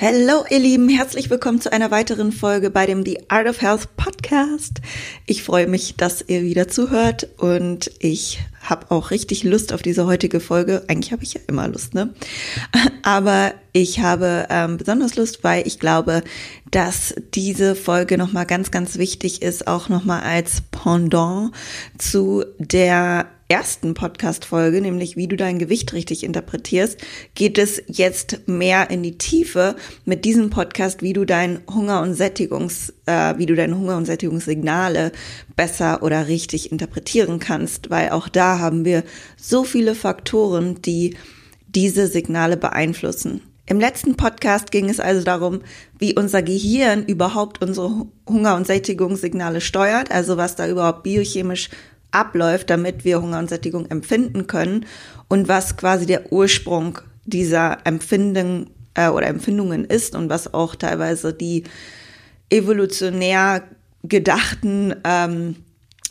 Hallo ihr Lieben, herzlich willkommen zu einer weiteren Folge bei dem The Art of Health Podcast. Ich freue mich, dass ihr wieder zuhört und ich habe auch richtig Lust auf diese heutige Folge. Eigentlich habe ich ja immer Lust, ne? Aber ich habe ähm, besonders Lust, weil ich glaube, dass diese Folge nochmal ganz, ganz wichtig ist, auch nochmal als Pendant zu der ersten Podcast-Folge, nämlich wie du dein Gewicht richtig interpretierst, geht es jetzt mehr in die Tiefe mit diesem Podcast, wie du dein Hunger- und Sättigungs, äh, wie du deine Hunger- und Sättigungssignale besser oder richtig interpretieren kannst, weil auch da haben wir so viele Faktoren, die diese Signale beeinflussen. Im letzten Podcast ging es also darum, wie unser Gehirn überhaupt unsere Hunger- und Sättigungssignale steuert, also was da überhaupt biochemisch abläuft, damit wir Hunger und Sättigung empfinden können und was quasi der Ursprung dieser Empfinden äh, oder Empfindungen ist und was auch teilweise die evolutionär gedachten ähm,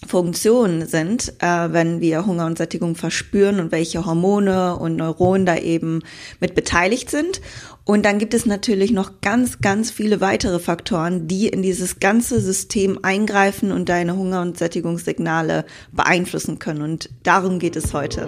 Funktionen sind, äh, wenn wir Hunger und Sättigung verspüren und welche Hormone und Neuronen da eben mit beteiligt sind. Und dann gibt es natürlich noch ganz, ganz viele weitere Faktoren, die in dieses ganze System eingreifen und deine Hunger- und Sättigungssignale beeinflussen können. Und darum geht es heute.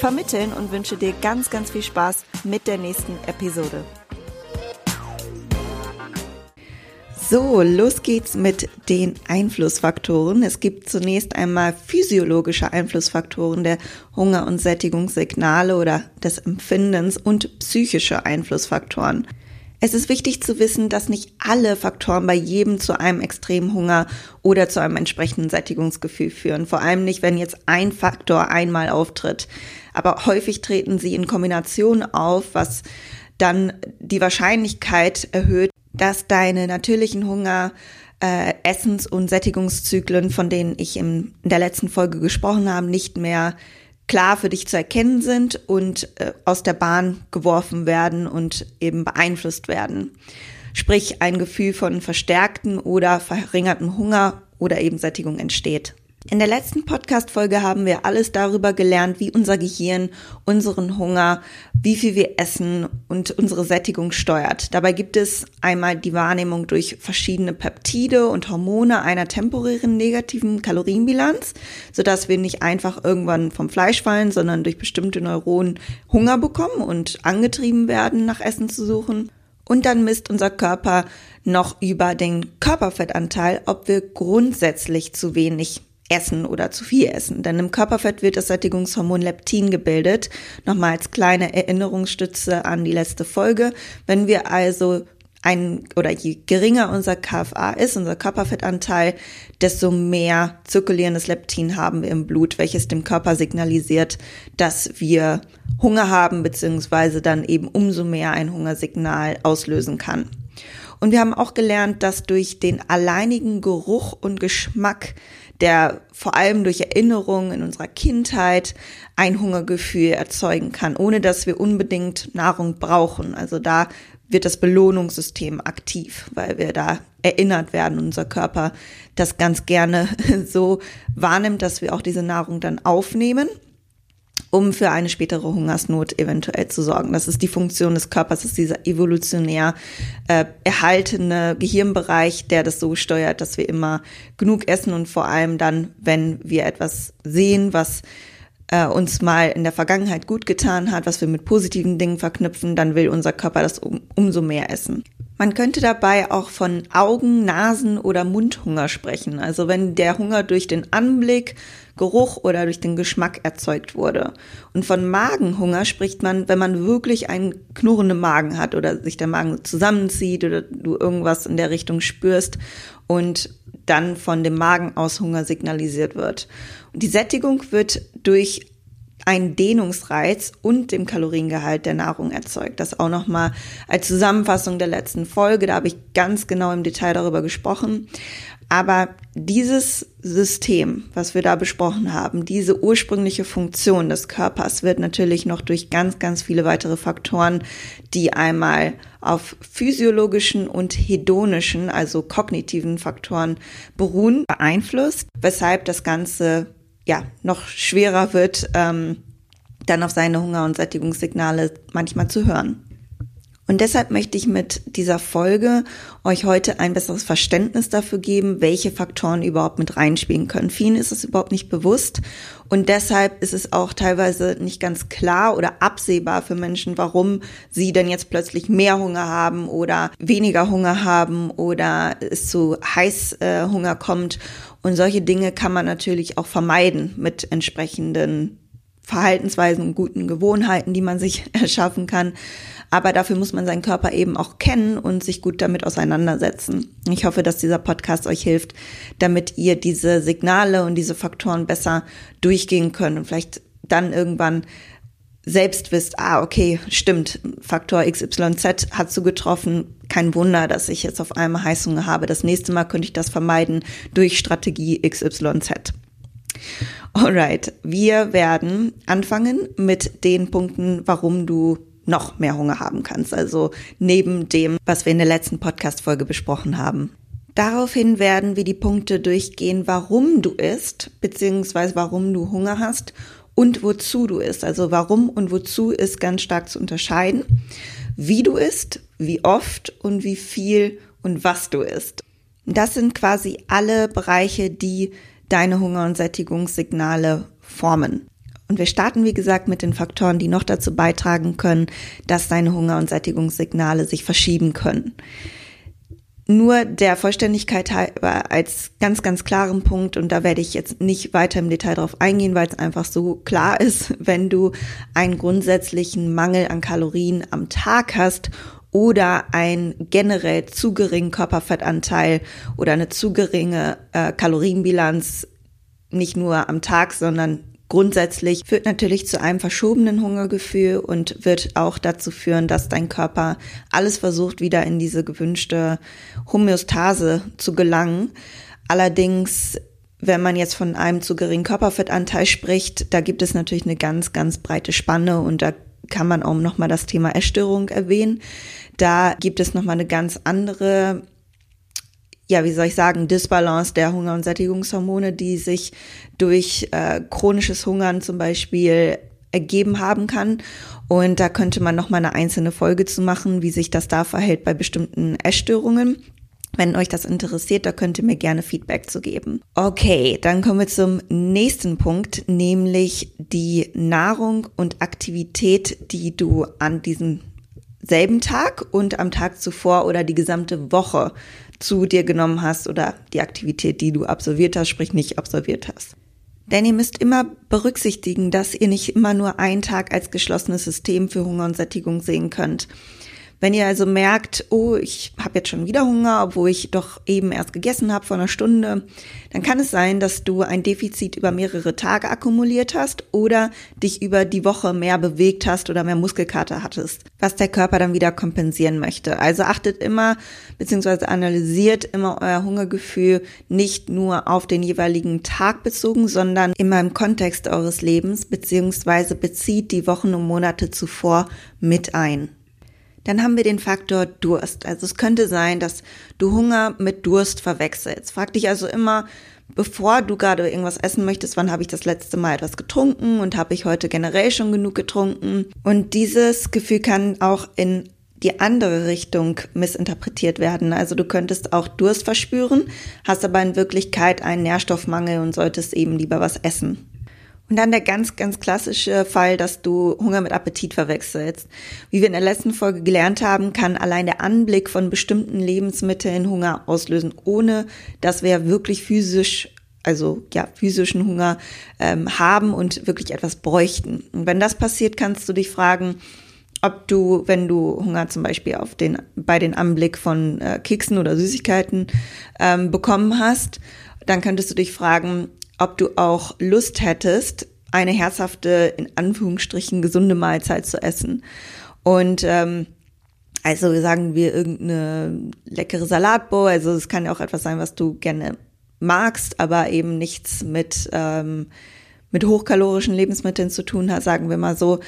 vermitteln und wünsche dir ganz, ganz viel Spaß mit der nächsten Episode. So, los geht's mit den Einflussfaktoren. Es gibt zunächst einmal physiologische Einflussfaktoren der Hunger- und Sättigungssignale oder des Empfindens und psychische Einflussfaktoren. Es ist wichtig zu wissen, dass nicht alle Faktoren bei jedem zu einem extremen Hunger oder zu einem entsprechenden Sättigungsgefühl führen. Vor allem nicht, wenn jetzt ein Faktor einmal auftritt. Aber häufig treten sie in Kombination auf, was dann die Wahrscheinlichkeit erhöht, dass deine natürlichen Hunger, äh, Essens- und Sättigungszyklen, von denen ich in der letzten Folge gesprochen habe, nicht mehr klar für dich zu erkennen sind und äh, aus der Bahn geworfen werden und eben beeinflusst werden. Sprich, ein Gefühl von verstärkten oder verringerten Hunger oder eben Sättigung entsteht. In der letzten Podcast-Folge haben wir alles darüber gelernt, wie unser Gehirn unseren Hunger, wie viel wir essen und unsere Sättigung steuert. Dabei gibt es einmal die Wahrnehmung durch verschiedene Peptide und Hormone einer temporären negativen Kalorienbilanz, sodass wir nicht einfach irgendwann vom Fleisch fallen, sondern durch bestimmte Neuronen Hunger bekommen und angetrieben werden, nach Essen zu suchen. Und dann misst unser Körper noch über den Körperfettanteil, ob wir grundsätzlich zu wenig essen oder zu viel essen. Denn im Körperfett wird das Sättigungshormon Leptin gebildet. Nochmal als kleine Erinnerungsstütze an die letzte Folge. Wenn wir also ein oder je geringer unser KFA ist, unser Körperfettanteil, desto mehr zirkulierendes Leptin haben wir im Blut, welches dem Körper signalisiert, dass wir Hunger haben, beziehungsweise dann eben umso mehr ein Hungersignal auslösen kann. Und wir haben auch gelernt, dass durch den alleinigen Geruch und Geschmack der vor allem durch Erinnerungen in unserer Kindheit ein Hungergefühl erzeugen kann, ohne dass wir unbedingt Nahrung brauchen. Also da wird das Belohnungssystem aktiv, weil wir da erinnert werden, unser Körper das ganz gerne so wahrnimmt, dass wir auch diese Nahrung dann aufnehmen um für eine spätere Hungersnot eventuell zu sorgen. Das ist die Funktion des Körpers, das ist dieser evolutionär äh, erhaltene Gehirnbereich, der das so steuert, dass wir immer genug essen und vor allem dann, wenn wir etwas sehen, was äh, uns mal in der Vergangenheit gut getan hat, was wir mit positiven Dingen verknüpfen, dann will unser Körper das um, umso mehr essen. Man könnte dabei auch von Augen-, Nasen- oder Mundhunger sprechen. Also wenn der Hunger durch den Anblick, Geruch oder durch den Geschmack erzeugt wurde. Und von Magenhunger spricht man, wenn man wirklich einen knurrenden Magen hat oder sich der Magen zusammenzieht oder du irgendwas in der Richtung spürst und dann von dem Magen aus Hunger signalisiert wird. Und die Sättigung wird durch ein Dehnungsreiz und dem Kaloriengehalt der Nahrung erzeugt. Das auch nochmal als Zusammenfassung der letzten Folge. Da habe ich ganz genau im Detail darüber gesprochen. Aber dieses System, was wir da besprochen haben, diese ursprüngliche Funktion des Körpers wird natürlich noch durch ganz, ganz viele weitere Faktoren, die einmal auf physiologischen und hedonischen, also kognitiven Faktoren beruhen, beeinflusst, weshalb das Ganze ja noch schwerer wird, ähm, dann auf seine Hunger- und Sättigungssignale manchmal zu hören. Und deshalb möchte ich mit dieser Folge euch heute ein besseres Verständnis dafür geben, welche Faktoren überhaupt mit reinspielen können. Vielen ist es überhaupt nicht bewusst und deshalb ist es auch teilweise nicht ganz klar oder absehbar für Menschen, warum sie denn jetzt plötzlich mehr Hunger haben oder weniger Hunger haben oder es zu Heißhunger kommt. Und solche Dinge kann man natürlich auch vermeiden mit entsprechenden Verhaltensweisen und guten Gewohnheiten, die man sich erschaffen kann. Aber dafür muss man seinen Körper eben auch kennen und sich gut damit auseinandersetzen. Ich hoffe, dass dieser Podcast euch hilft, damit ihr diese Signale und diese Faktoren besser durchgehen könnt und vielleicht dann irgendwann selbst wisst, ah, okay, stimmt, Faktor XYZ hat zugetroffen. Kein Wunder, dass ich jetzt auf einmal Heißhunger habe. Das nächste Mal könnte ich das vermeiden durch Strategie XYZ. Alright, wir werden anfangen mit den Punkten, warum du noch mehr Hunger haben kannst. Also neben dem, was wir in der letzten Podcast-Folge besprochen haben. Daraufhin werden wir die Punkte durchgehen, warum du isst, beziehungsweise warum du Hunger hast und wozu du isst. Also warum und wozu ist ganz stark zu unterscheiden. Wie du isst, wie oft und wie viel und was du isst. Das sind quasi alle Bereiche, die deine Hunger- und Sättigungssignale formen. Und wir starten, wie gesagt, mit den Faktoren, die noch dazu beitragen können, dass deine Hunger- und Sättigungssignale sich verschieben können. Nur der Vollständigkeit halber als ganz, ganz klaren Punkt, und da werde ich jetzt nicht weiter im Detail drauf eingehen, weil es einfach so klar ist, wenn du einen grundsätzlichen Mangel an Kalorien am Tag hast oder ein generell zu geringen Körperfettanteil oder eine zu geringe äh, Kalorienbilanz, nicht nur am Tag, sondern grundsätzlich führt natürlich zu einem verschobenen Hungergefühl und wird auch dazu führen, dass dein Körper alles versucht, wieder in diese gewünschte Homöostase zu gelangen. Allerdings wenn man jetzt von einem zu geringen Körperfettanteil spricht, da gibt es natürlich eine ganz, ganz breite Spanne und da kann man auch nochmal das Thema Essstörung erwähnen. Da gibt es nochmal eine ganz andere ja, wie soll ich sagen, Disbalance der Hunger- und Sättigungshormone, die sich durch äh, chronisches Hungern zum Beispiel ergeben haben kann. Und da könnte man noch mal eine einzelne Folge zu machen, wie sich das da verhält bei bestimmten Essstörungen. Wenn euch das interessiert, da könnt ihr mir gerne Feedback zu geben. Okay, dann kommen wir zum nächsten Punkt, nämlich die Nahrung und Aktivität, die du an diesem selben Tag und am Tag zuvor oder die gesamte Woche zu dir genommen hast oder die Aktivität, die du absolviert hast, sprich nicht absolviert hast. Denn ihr müsst immer berücksichtigen, dass ihr nicht immer nur einen Tag als geschlossenes System für Hunger und Sättigung sehen könnt. Wenn ihr also merkt, oh, ich habe jetzt schon wieder Hunger, obwohl ich doch eben erst gegessen habe vor einer Stunde, dann kann es sein, dass du ein Defizit über mehrere Tage akkumuliert hast oder dich über die Woche mehr bewegt hast oder mehr Muskelkater hattest, was der Körper dann wieder kompensieren möchte. Also achtet immer beziehungsweise analysiert immer euer Hungergefühl nicht nur auf den jeweiligen Tag bezogen, sondern immer im Kontext eures Lebens beziehungsweise bezieht die Wochen und Monate zuvor mit ein. Dann haben wir den Faktor Durst. Also es könnte sein, dass du Hunger mit Durst verwechselst. Frag dich also immer, bevor du gerade irgendwas essen möchtest, wann habe ich das letzte Mal etwas getrunken und habe ich heute generell schon genug getrunken? Und dieses Gefühl kann auch in die andere Richtung missinterpretiert werden. Also du könntest auch Durst verspüren, hast aber in Wirklichkeit einen Nährstoffmangel und solltest eben lieber was essen. Und dann der ganz, ganz klassische Fall, dass du Hunger mit Appetit verwechselst. Wie wir in der letzten Folge gelernt haben, kann allein der Anblick von bestimmten Lebensmitteln Hunger auslösen, ohne dass wir wirklich physisch also ja, physischen Hunger ähm, haben und wirklich etwas bräuchten. Und wenn das passiert, kannst du dich fragen, ob du, wenn du Hunger zum Beispiel auf den, bei den Anblick von äh, Keksen oder Süßigkeiten ähm, bekommen hast, dann könntest du dich fragen, ob du auch Lust hättest, eine herzhafte, in Anführungsstrichen, gesunde Mahlzeit zu essen. Und ähm, also sagen wir irgendeine leckere Salatbowl, also es kann ja auch etwas sein, was du gerne magst, aber eben nichts mit, ähm, mit hochkalorischen Lebensmitteln zu tun hat, sagen wir mal so.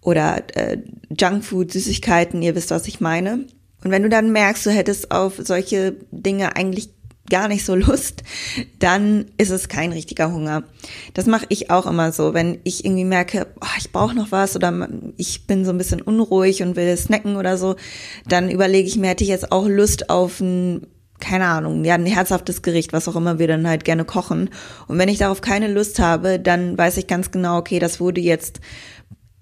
Oder äh, Junkfood, Süßigkeiten, ihr wisst, was ich meine. Und wenn du dann merkst, du hättest auf solche Dinge eigentlich gar nicht so Lust, dann ist es kein richtiger Hunger. Das mache ich auch immer so, wenn ich irgendwie merke, oh, ich brauche noch was oder ich bin so ein bisschen unruhig und will snacken oder so, dann überlege ich mir, hätte ich jetzt auch Lust auf ein keine Ahnung, ja, ein herzhaftes Gericht, was auch immer wir dann halt gerne kochen. Und wenn ich darauf keine Lust habe, dann weiß ich ganz genau, okay, das wurde jetzt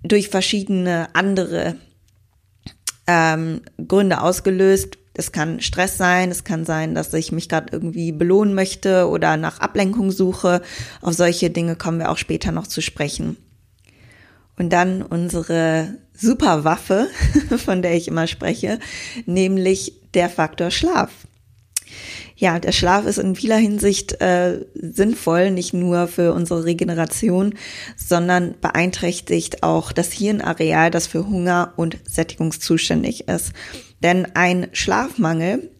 durch verschiedene andere ähm, Gründe ausgelöst, es kann Stress sein, es kann sein, dass ich mich gerade irgendwie belohnen möchte oder nach Ablenkung suche. Auf solche Dinge kommen wir auch später noch zu sprechen. Und dann unsere Superwaffe, von der ich immer spreche, nämlich der Faktor Schlaf. Ja, der Schlaf ist in vieler Hinsicht äh, sinnvoll, nicht nur für unsere Regeneration, sondern beeinträchtigt auch das Hirnareal, das für Hunger und Sättigung zuständig ist. Denn ein Schlafmangel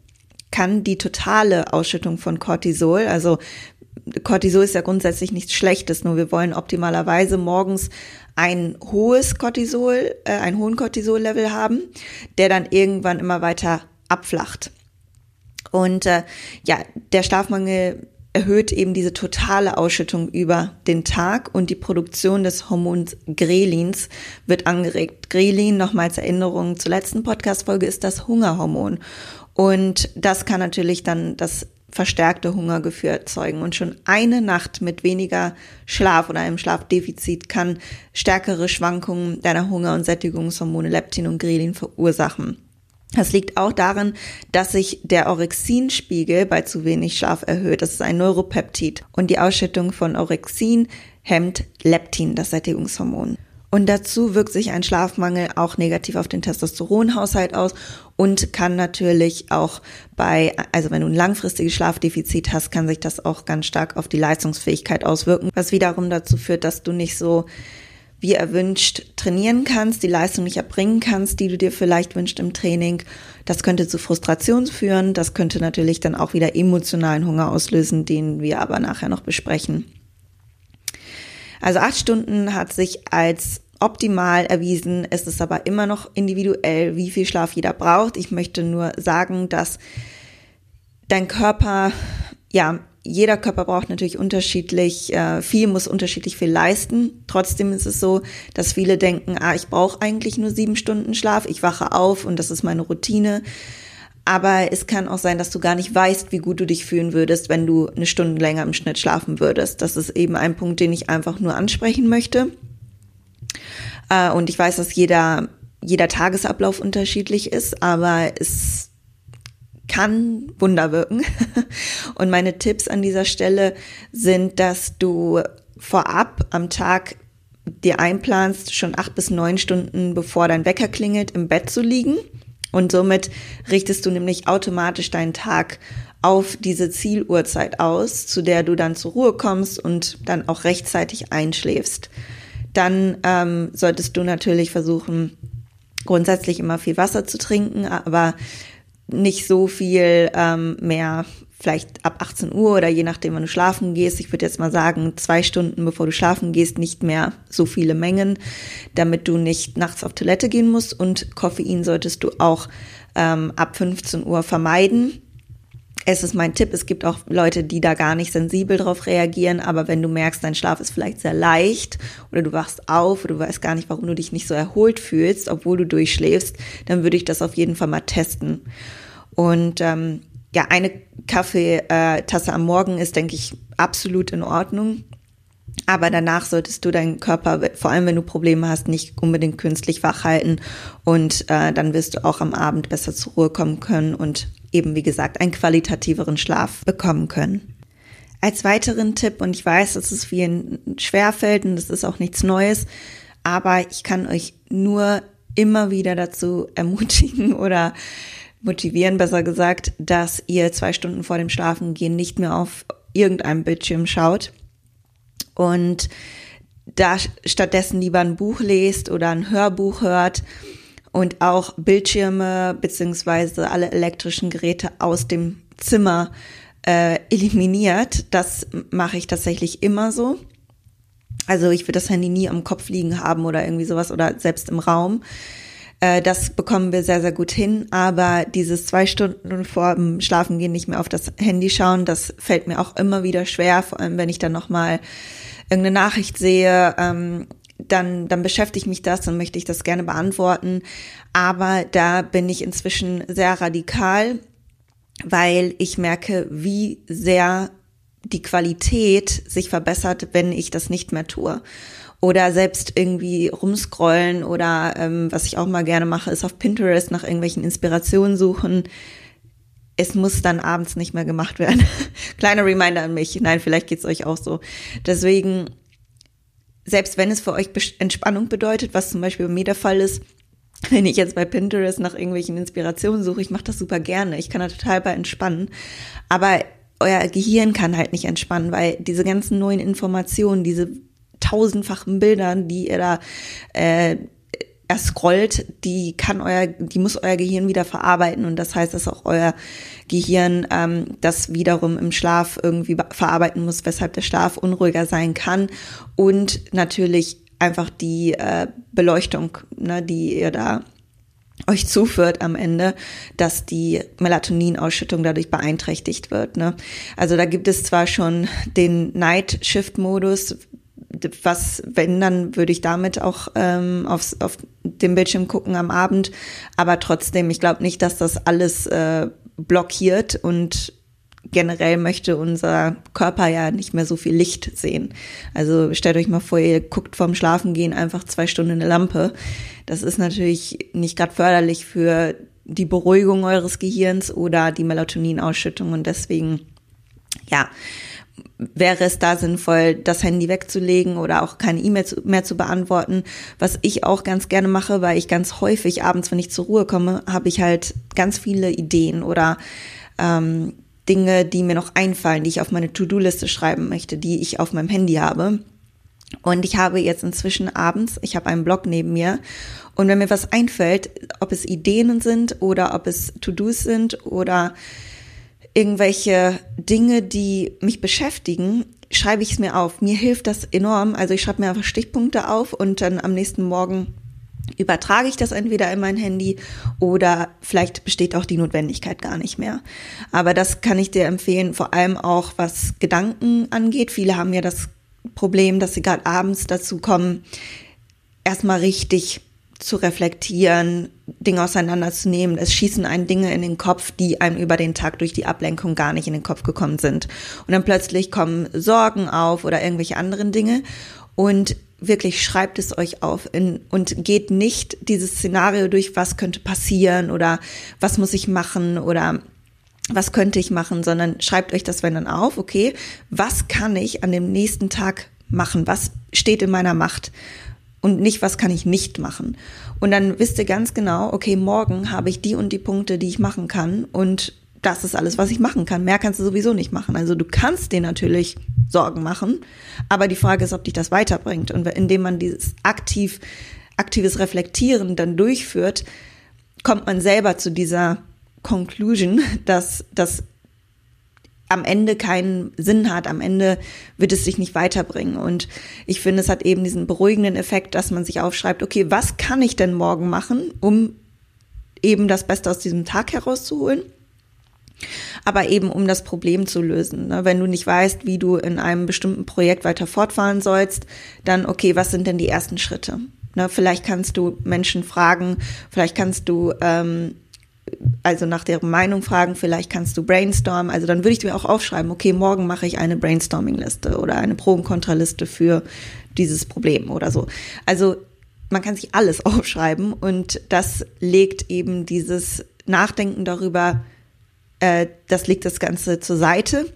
kann die totale Ausschüttung von Cortisol, also Cortisol ist ja grundsätzlich nichts Schlechtes, nur wir wollen optimalerweise morgens ein hohes Cortisol, äh, einen hohen Cortisol-Level haben, der dann irgendwann immer weiter abflacht. Und äh, ja, der Schlafmangel erhöht eben diese totale Ausschüttung über den Tag und die Produktion des Hormons Grelins wird angeregt. Grelin, nochmals Erinnerung zur letzten Podcast-Folge, ist das Hungerhormon. Und das kann natürlich dann das verstärkte Hungergefühl erzeugen. Und schon eine Nacht mit weniger Schlaf oder einem Schlafdefizit kann stärkere Schwankungen deiner Hunger- und Sättigungshormone Leptin und Grelin verursachen. Das liegt auch daran, dass sich der Orexinspiegel bei zu wenig Schlaf erhöht. Das ist ein Neuropeptid. Und die Ausschüttung von Orexin hemmt Leptin, das Sättigungshormon. Und dazu wirkt sich ein Schlafmangel auch negativ auf den Testosteronhaushalt aus und kann natürlich auch bei, also wenn du ein langfristiges Schlafdefizit hast, kann sich das auch ganz stark auf die Leistungsfähigkeit auswirken, was wiederum dazu führt, dass du nicht so wie erwünscht trainieren kannst, die Leistung nicht erbringen kannst, die du dir vielleicht wünschst im Training. Das könnte zu Frustration führen. Das könnte natürlich dann auch wieder emotionalen Hunger auslösen, den wir aber nachher noch besprechen. Also acht Stunden hat sich als optimal erwiesen. Es ist aber immer noch individuell, wie viel Schlaf jeder braucht. Ich möchte nur sagen, dass dein Körper ja jeder Körper braucht natürlich unterschiedlich äh, viel, muss unterschiedlich viel leisten. Trotzdem ist es so, dass viele denken, ah, ich brauche eigentlich nur sieben Stunden Schlaf, ich wache auf und das ist meine Routine. Aber es kann auch sein, dass du gar nicht weißt, wie gut du dich fühlen würdest, wenn du eine Stunde länger im Schnitt schlafen würdest. Das ist eben ein Punkt, den ich einfach nur ansprechen möchte. Äh, und ich weiß, dass jeder, jeder Tagesablauf unterschiedlich ist, aber es kann Wunder wirken. Und meine Tipps an dieser Stelle sind, dass du vorab am Tag dir einplanst, schon acht bis neun Stunden bevor dein Wecker klingelt, im Bett zu liegen. Und somit richtest du nämlich automatisch deinen Tag auf diese Zieluhrzeit aus, zu der du dann zur Ruhe kommst und dann auch rechtzeitig einschläfst. Dann ähm, solltest du natürlich versuchen, grundsätzlich immer viel Wasser zu trinken, aber nicht so viel ähm, mehr, vielleicht ab 18 Uhr oder je nachdem, wann du schlafen gehst. Ich würde jetzt mal sagen, zwei Stunden bevor du schlafen gehst, nicht mehr so viele Mengen, damit du nicht nachts auf Toilette gehen musst. Und Koffein solltest du auch ähm, ab 15 Uhr vermeiden es ist mein Tipp, es gibt auch Leute, die da gar nicht sensibel drauf reagieren, aber wenn du merkst, dein Schlaf ist vielleicht sehr leicht oder du wachst auf oder du weißt gar nicht, warum du dich nicht so erholt fühlst, obwohl du durchschläfst, dann würde ich das auf jeden Fall mal testen. Und ähm, ja, eine Kaffeetasse am Morgen ist, denke ich, absolut in Ordnung. Aber danach solltest du deinen Körper, vor allem wenn du Probleme hast, nicht unbedingt künstlich wach halten. Und äh, dann wirst du auch am Abend besser zur Ruhe kommen können und eben, wie gesagt, einen qualitativeren Schlaf bekommen können. Als weiteren Tipp, und ich weiß, dass es vielen schwerfällt und das ist auch nichts Neues, aber ich kann euch nur immer wieder dazu ermutigen oder motivieren, besser gesagt, dass ihr zwei Stunden vor dem Schlafengehen nicht mehr auf irgendeinem Bildschirm schaut und da stattdessen lieber ein Buch lest oder ein Hörbuch hört und auch Bildschirme beziehungsweise alle elektrischen Geräte aus dem Zimmer äh, eliminiert. Das mache ich tatsächlich immer so. Also ich würde das Handy nie am Kopf liegen haben oder irgendwie sowas oder selbst im Raum. Äh, das bekommen wir sehr, sehr gut hin. Aber dieses zwei Stunden vor dem Schlafengehen nicht mehr auf das Handy schauen, das fällt mir auch immer wieder schwer, vor allem wenn ich dann nochmal irgendeine Nachricht sehe, ähm, dann, dann beschäftigt mich das, dann möchte ich das gerne beantworten. Aber da bin ich inzwischen sehr radikal, weil ich merke, wie sehr die Qualität sich verbessert, wenn ich das nicht mehr tue. Oder selbst irgendwie rumscrollen oder ähm, was ich auch mal gerne mache, ist auf Pinterest nach irgendwelchen Inspirationen suchen. Es muss dann abends nicht mehr gemacht werden. Kleiner Reminder an mich. Nein, vielleicht geht's euch auch so. Deswegen, selbst wenn es für euch Entspannung bedeutet, was zum Beispiel bei mir der Fall ist, wenn ich jetzt bei Pinterest nach irgendwelchen Inspirationen suche, ich mache das super gerne. Ich kann da total bei entspannen. Aber euer Gehirn kann halt nicht entspannen, weil diese ganzen neuen Informationen, diese tausendfachen Bildern, die ihr da äh, scrollt, die kann euer, die muss euer Gehirn wieder verarbeiten und das heißt, dass auch euer Gehirn ähm, das wiederum im Schlaf irgendwie verarbeiten muss, weshalb der Schlaf unruhiger sein kann und natürlich einfach die äh, Beleuchtung, ne, die ihr da euch zuführt am Ende, dass die Melatoninausschüttung dadurch beeinträchtigt wird. Ne? Also da gibt es zwar schon den Night Shift Modus, was, wenn, dann würde ich damit auch ähm, aufs, auf dem Bildschirm gucken am Abend. Aber trotzdem, ich glaube nicht, dass das alles äh, blockiert und generell möchte unser Körper ja nicht mehr so viel Licht sehen. Also stellt euch mal vor, ihr guckt vorm Schlafengehen einfach zwei Stunden eine Lampe. Das ist natürlich nicht gerade förderlich für die Beruhigung eures Gehirns oder die Melatoninausschüttung und deswegen, ja, wäre es da sinnvoll, das Handy wegzulegen oder auch keine E-Mails mehr zu beantworten. Was ich auch ganz gerne mache, weil ich ganz häufig abends, wenn ich zur Ruhe komme, habe ich halt ganz viele Ideen oder ähm, Dinge, die mir noch einfallen, die ich auf meine To-Do-Liste schreiben möchte, die ich auf meinem Handy habe. Und ich habe jetzt inzwischen abends, ich habe einen Blog neben mir und wenn mir was einfällt, ob es Ideen sind oder ob es To-Dos sind oder irgendwelche Dinge, die mich beschäftigen, schreibe ich es mir auf. Mir hilft das enorm. Also ich schreibe mir einfach Stichpunkte auf und dann am nächsten Morgen übertrage ich das entweder in mein Handy oder vielleicht besteht auch die Notwendigkeit gar nicht mehr. Aber das kann ich dir empfehlen, vor allem auch was Gedanken angeht. Viele haben ja das Problem, dass sie gerade abends dazu kommen, erstmal richtig zu reflektieren, Dinge auseinanderzunehmen. Es schießen einen Dinge in den Kopf, die einem über den Tag durch die Ablenkung gar nicht in den Kopf gekommen sind. Und dann plötzlich kommen Sorgen auf oder irgendwelche anderen Dinge. Und wirklich schreibt es euch auf in, und geht nicht dieses Szenario durch, was könnte passieren oder was muss ich machen oder was könnte ich machen, sondern schreibt euch das wenn dann auf, okay, was kann ich an dem nächsten Tag machen, was steht in meiner Macht und nicht, was kann ich nicht machen. Und dann wisst ihr ganz genau, okay, morgen habe ich die und die Punkte, die ich machen kann und das ist alles, was ich machen kann. Mehr kannst du sowieso nicht machen. Also du kannst dir natürlich Sorgen machen, aber die Frage ist, ob dich das weiterbringt. Und indem man dieses aktiv, aktives Reflektieren dann durchführt, kommt man selber zu dieser Conclusion, dass das am Ende keinen Sinn hat, am Ende wird es sich nicht weiterbringen. Und ich finde, es hat eben diesen beruhigenden Effekt, dass man sich aufschreibt, okay, was kann ich denn morgen machen, um eben das Beste aus diesem Tag herauszuholen? aber eben um das Problem zu lösen. Ne? Wenn du nicht weißt, wie du in einem bestimmten Projekt weiter fortfahren sollst, dann okay, was sind denn die ersten Schritte? Ne? Vielleicht kannst du Menschen fragen, vielleicht kannst du ähm, also nach deren Meinung fragen, vielleicht kannst du brainstormen. Also dann würde ich mir auch aufschreiben, okay, morgen mache ich eine Brainstorming-Liste oder eine Pro- und Kontraliste für dieses Problem oder so. Also man kann sich alles aufschreiben und das legt eben dieses Nachdenken darüber, äh, das legt das Ganze zur Seite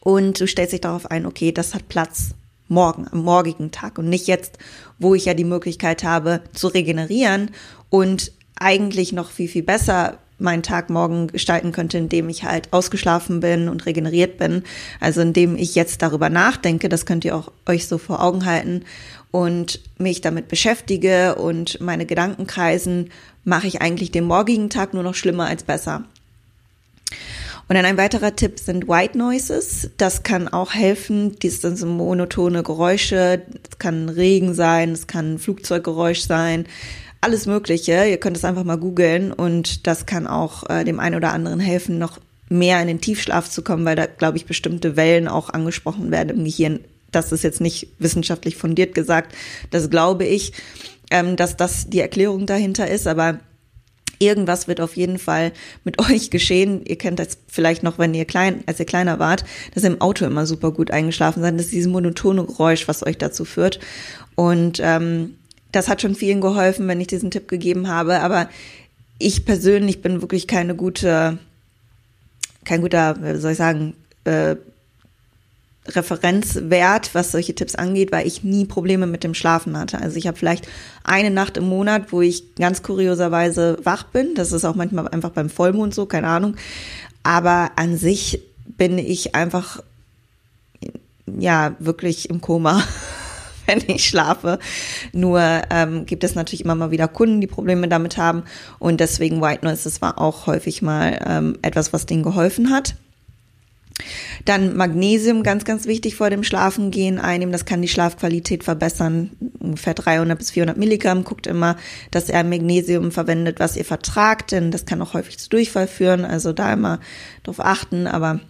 und du stellst dich darauf ein, okay, das hat Platz morgen, am morgigen Tag und nicht jetzt, wo ich ja die Möglichkeit habe zu regenerieren und eigentlich noch viel, viel besser meinen Tag morgen gestalten könnte, indem ich halt ausgeschlafen bin und regeneriert bin. Also indem ich jetzt darüber nachdenke, das könnt ihr auch euch so vor Augen halten und mich damit beschäftige und meine Gedanken kreisen, mache ich eigentlich den morgigen Tag nur noch schlimmer als besser. Und dann ein weiterer Tipp sind White Noises. Das kann auch helfen. Dies sind so monotone Geräusche. Es kann Regen sein, es kann Flugzeuggeräusch sein, alles Mögliche. Ihr könnt es einfach mal googeln und das kann auch äh, dem einen oder anderen helfen, noch mehr in den Tiefschlaf zu kommen, weil da, glaube ich, bestimmte Wellen auch angesprochen werden im Gehirn. Das ist jetzt nicht wissenschaftlich fundiert gesagt. Das glaube ich, ähm, dass das die Erklärung dahinter ist, aber irgendwas wird auf jeden Fall mit euch geschehen. Ihr kennt das vielleicht noch, wenn ihr klein, als ihr kleiner wart, dass ihr im Auto immer super gut eingeschlafen seid. Das ist dieses monotone Geräusch, was euch dazu führt. Und ähm, das hat schon vielen geholfen, wenn ich diesen Tipp gegeben habe. Aber ich persönlich bin wirklich keine gute, kein guter, wie soll ich sagen, äh, Referenzwert, was solche Tipps angeht, weil ich nie Probleme mit dem Schlafen hatte. Also ich habe vielleicht eine Nacht im Monat, wo ich ganz kurioserweise wach bin. Das ist auch manchmal einfach beim Vollmond so, keine Ahnung. Aber an sich bin ich einfach, ja, wirklich im Koma, wenn ich schlafe. Nur ähm, gibt es natürlich immer mal wieder Kunden, die Probleme damit haben. Und deswegen White Noise, das war auch häufig mal ähm, etwas, was denen geholfen hat. Dann Magnesium, ganz, ganz wichtig vor dem Schlafengehen einnehmen. Das kann die Schlafqualität verbessern. Ungefähr 300 bis 400 Milligramm. Guckt immer, dass ihr Magnesium verwendet, was ihr vertragt, denn das kann auch häufig zu Durchfall führen. Also da immer drauf achten. Aber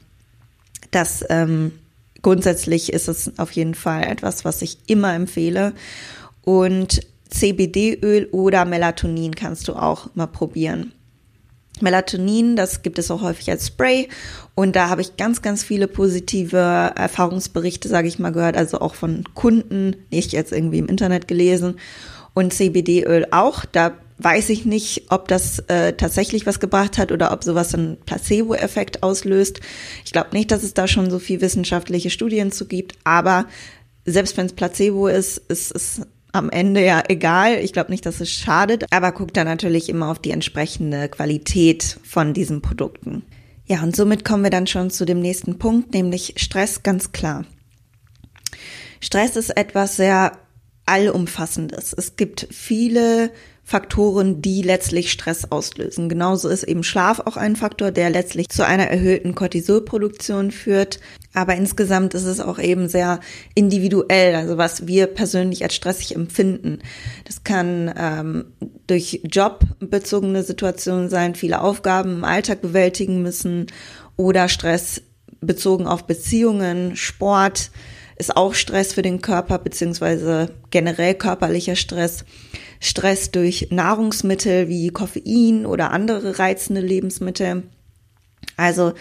das ähm, grundsätzlich ist es auf jeden Fall etwas, was ich immer empfehle. Und CBD-Öl oder Melatonin kannst du auch mal probieren. Melatonin, das gibt es auch häufig als Spray und da habe ich ganz, ganz viele positive Erfahrungsberichte, sage ich mal, gehört, also auch von Kunden, nicht jetzt irgendwie im Internet gelesen und CBD-Öl auch. Da weiß ich nicht, ob das äh, tatsächlich was gebracht hat oder ob sowas einen Placebo-Effekt auslöst. Ich glaube nicht, dass es da schon so viel wissenschaftliche Studien zu gibt, aber selbst wenn es Placebo ist, ist es am Ende ja egal. Ich glaube nicht, dass es schadet, aber guckt da natürlich immer auf die entsprechende Qualität von diesen Produkten. Ja, und somit kommen wir dann schon zu dem nächsten Punkt, nämlich Stress, ganz klar. Stress ist etwas sehr allumfassendes. Es gibt viele Faktoren, die letztlich Stress auslösen. Genauso ist eben Schlaf auch ein Faktor, der letztlich zu einer erhöhten Cortisolproduktion führt. Aber insgesamt ist es auch eben sehr individuell, also was wir persönlich als stressig empfinden. Das kann ähm, durch jobbezogene Situationen sein, viele Aufgaben im Alltag bewältigen müssen oder Stress bezogen auf Beziehungen, Sport ist auch Stress für den Körper, beziehungsweise generell körperlicher Stress. Stress durch Nahrungsmittel wie Koffein oder andere reizende Lebensmittel. Also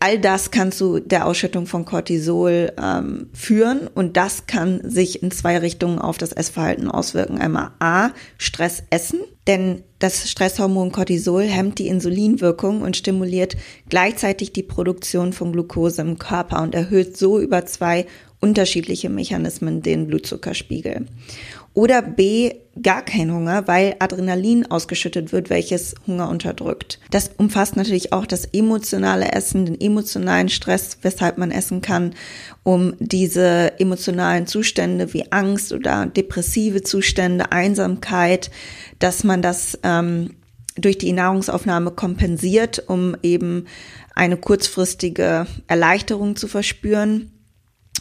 all das kann zu der Ausschüttung von Cortisol ähm, führen und das kann sich in zwei Richtungen auf das Essverhalten auswirken. Einmal A, Stress essen, denn das Stresshormon Cortisol hemmt die Insulinwirkung und stimuliert gleichzeitig die Produktion von Glucose im Körper und erhöht so über zwei unterschiedliche Mechanismen den Blutzuckerspiegel. Oder B, gar kein Hunger, weil Adrenalin ausgeschüttet wird, welches Hunger unterdrückt. Das umfasst natürlich auch das emotionale Essen, den emotionalen Stress, weshalb man essen kann, um diese emotionalen Zustände wie Angst oder depressive Zustände, Einsamkeit, dass man das ähm, durch die Nahrungsaufnahme kompensiert, um eben eine kurzfristige Erleichterung zu verspüren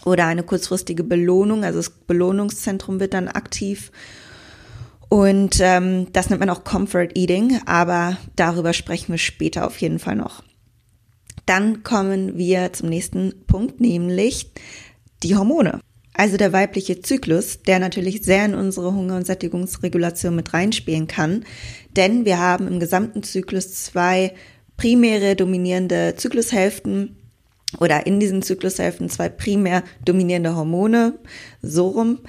oder eine kurzfristige Belohnung. Also das Belohnungszentrum wird dann aktiv. Und ähm, das nennt man auch Comfort Eating, aber darüber sprechen wir später auf jeden Fall noch. Dann kommen wir zum nächsten Punkt, nämlich die Hormone. also der weibliche Zyklus, der natürlich sehr in unsere Hunger- und Sättigungsregulation mit reinspielen kann, denn wir haben im gesamten Zyklus zwei primäre dominierende Zyklushälften oder in diesen Zyklushälften zwei primär dominierende Hormone, so rum.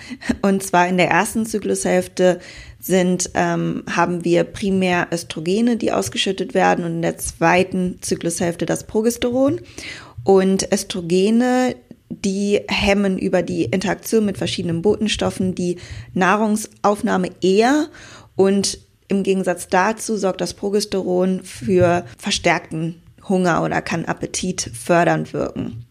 Und zwar in der ersten Zyklushälfte sind, ähm, haben wir primär Östrogene, die ausgeschüttet werden und in der zweiten Zyklushälfte das Progesteron. Und Östrogene, die hemmen über die Interaktion mit verschiedenen Botenstoffen die Nahrungsaufnahme eher und im Gegensatz dazu sorgt das Progesteron für verstärkten Hunger oder kann Appetit fördernd wirken.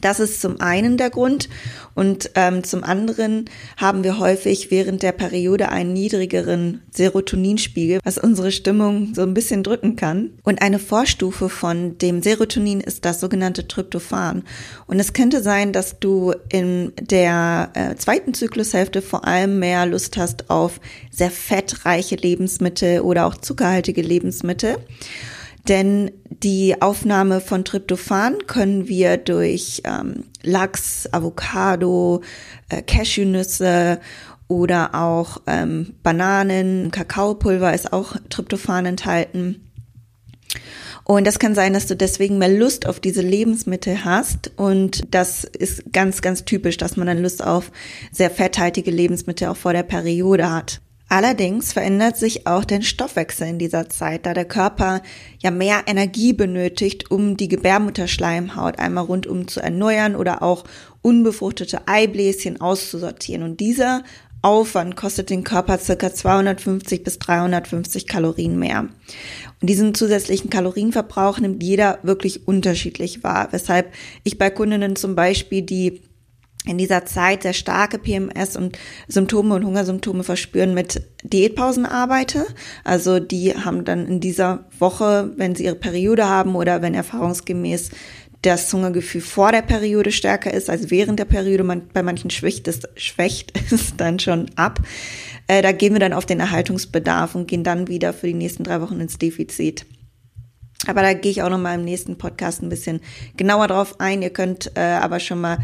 Das ist zum einen der Grund und ähm, zum anderen haben wir häufig während der Periode einen niedrigeren Serotoninspiegel, was unsere Stimmung so ein bisschen drücken kann. Und eine Vorstufe von dem Serotonin ist das sogenannte Tryptophan. Und es könnte sein, dass du in der äh, zweiten Zyklushälfte vor allem mehr Lust hast auf sehr fettreiche Lebensmittel oder auch zuckerhaltige Lebensmittel. Denn die Aufnahme von Tryptophan können wir durch ähm, Lachs, Avocado, äh, Cashewnüsse oder auch ähm, Bananen, Kakaopulver ist auch Tryptophan enthalten. Und das kann sein, dass du deswegen mehr Lust auf diese Lebensmittel hast. Und das ist ganz, ganz typisch, dass man dann Lust auf sehr fetthaltige Lebensmittel auch vor der Periode hat. Allerdings verändert sich auch der Stoffwechsel in dieser Zeit, da der Körper ja mehr Energie benötigt, um die Gebärmutterschleimhaut einmal rundum zu erneuern oder auch unbefruchtete Eibläschen auszusortieren. Und dieser Aufwand kostet den Körper circa 250 bis 350 Kalorien mehr. Und diesen zusätzlichen Kalorienverbrauch nimmt jeder wirklich unterschiedlich wahr, weshalb ich bei Kundinnen zum Beispiel, die in dieser Zeit sehr starke PMS und Symptome und Hungersymptome verspüren, mit Diätpausen arbeite. Also die haben dann in dieser Woche, wenn sie ihre Periode haben oder wenn erfahrungsgemäß das Hungergefühl vor der Periode stärker ist als während der Periode, man, bei manchen schwächt es, schwächt es dann schon ab. Äh, da gehen wir dann auf den Erhaltungsbedarf und gehen dann wieder für die nächsten drei Wochen ins Defizit. Aber da gehe ich auch noch mal im nächsten Podcast ein bisschen genauer drauf ein. Ihr könnt äh, aber schon mal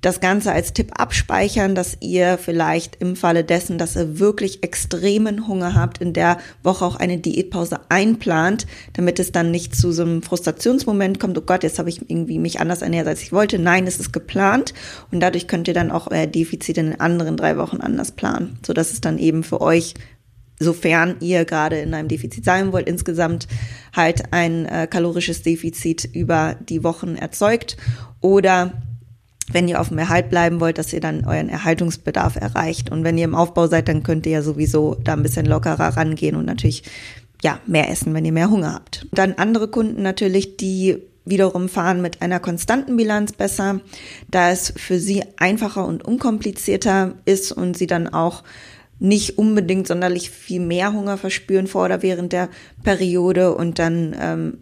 das Ganze als Tipp abspeichern, dass ihr vielleicht im Falle dessen, dass ihr wirklich extremen Hunger habt, in der Woche auch eine Diätpause einplant, damit es dann nicht zu so einem Frustrationsmoment kommt, oh Gott, jetzt habe ich irgendwie mich anders ernährt, als ich wollte. Nein, es ist geplant und dadurch könnt ihr dann auch euer Defizit in den anderen drei Wochen anders planen, so dass es dann eben für euch sofern ihr gerade in einem Defizit sein wollt, insgesamt halt ein äh, kalorisches Defizit über die Wochen erzeugt oder wenn ihr auf dem Erhalt bleiben wollt, dass ihr dann euren Erhaltungsbedarf erreicht. Und wenn ihr im Aufbau seid, dann könnt ihr ja sowieso da ein bisschen lockerer rangehen und natürlich ja mehr essen, wenn ihr mehr Hunger habt. Dann andere Kunden natürlich, die wiederum fahren mit einer konstanten Bilanz besser, da es für sie einfacher und unkomplizierter ist und sie dann auch nicht unbedingt sonderlich viel mehr Hunger verspüren vor oder während der Periode und dann ähm,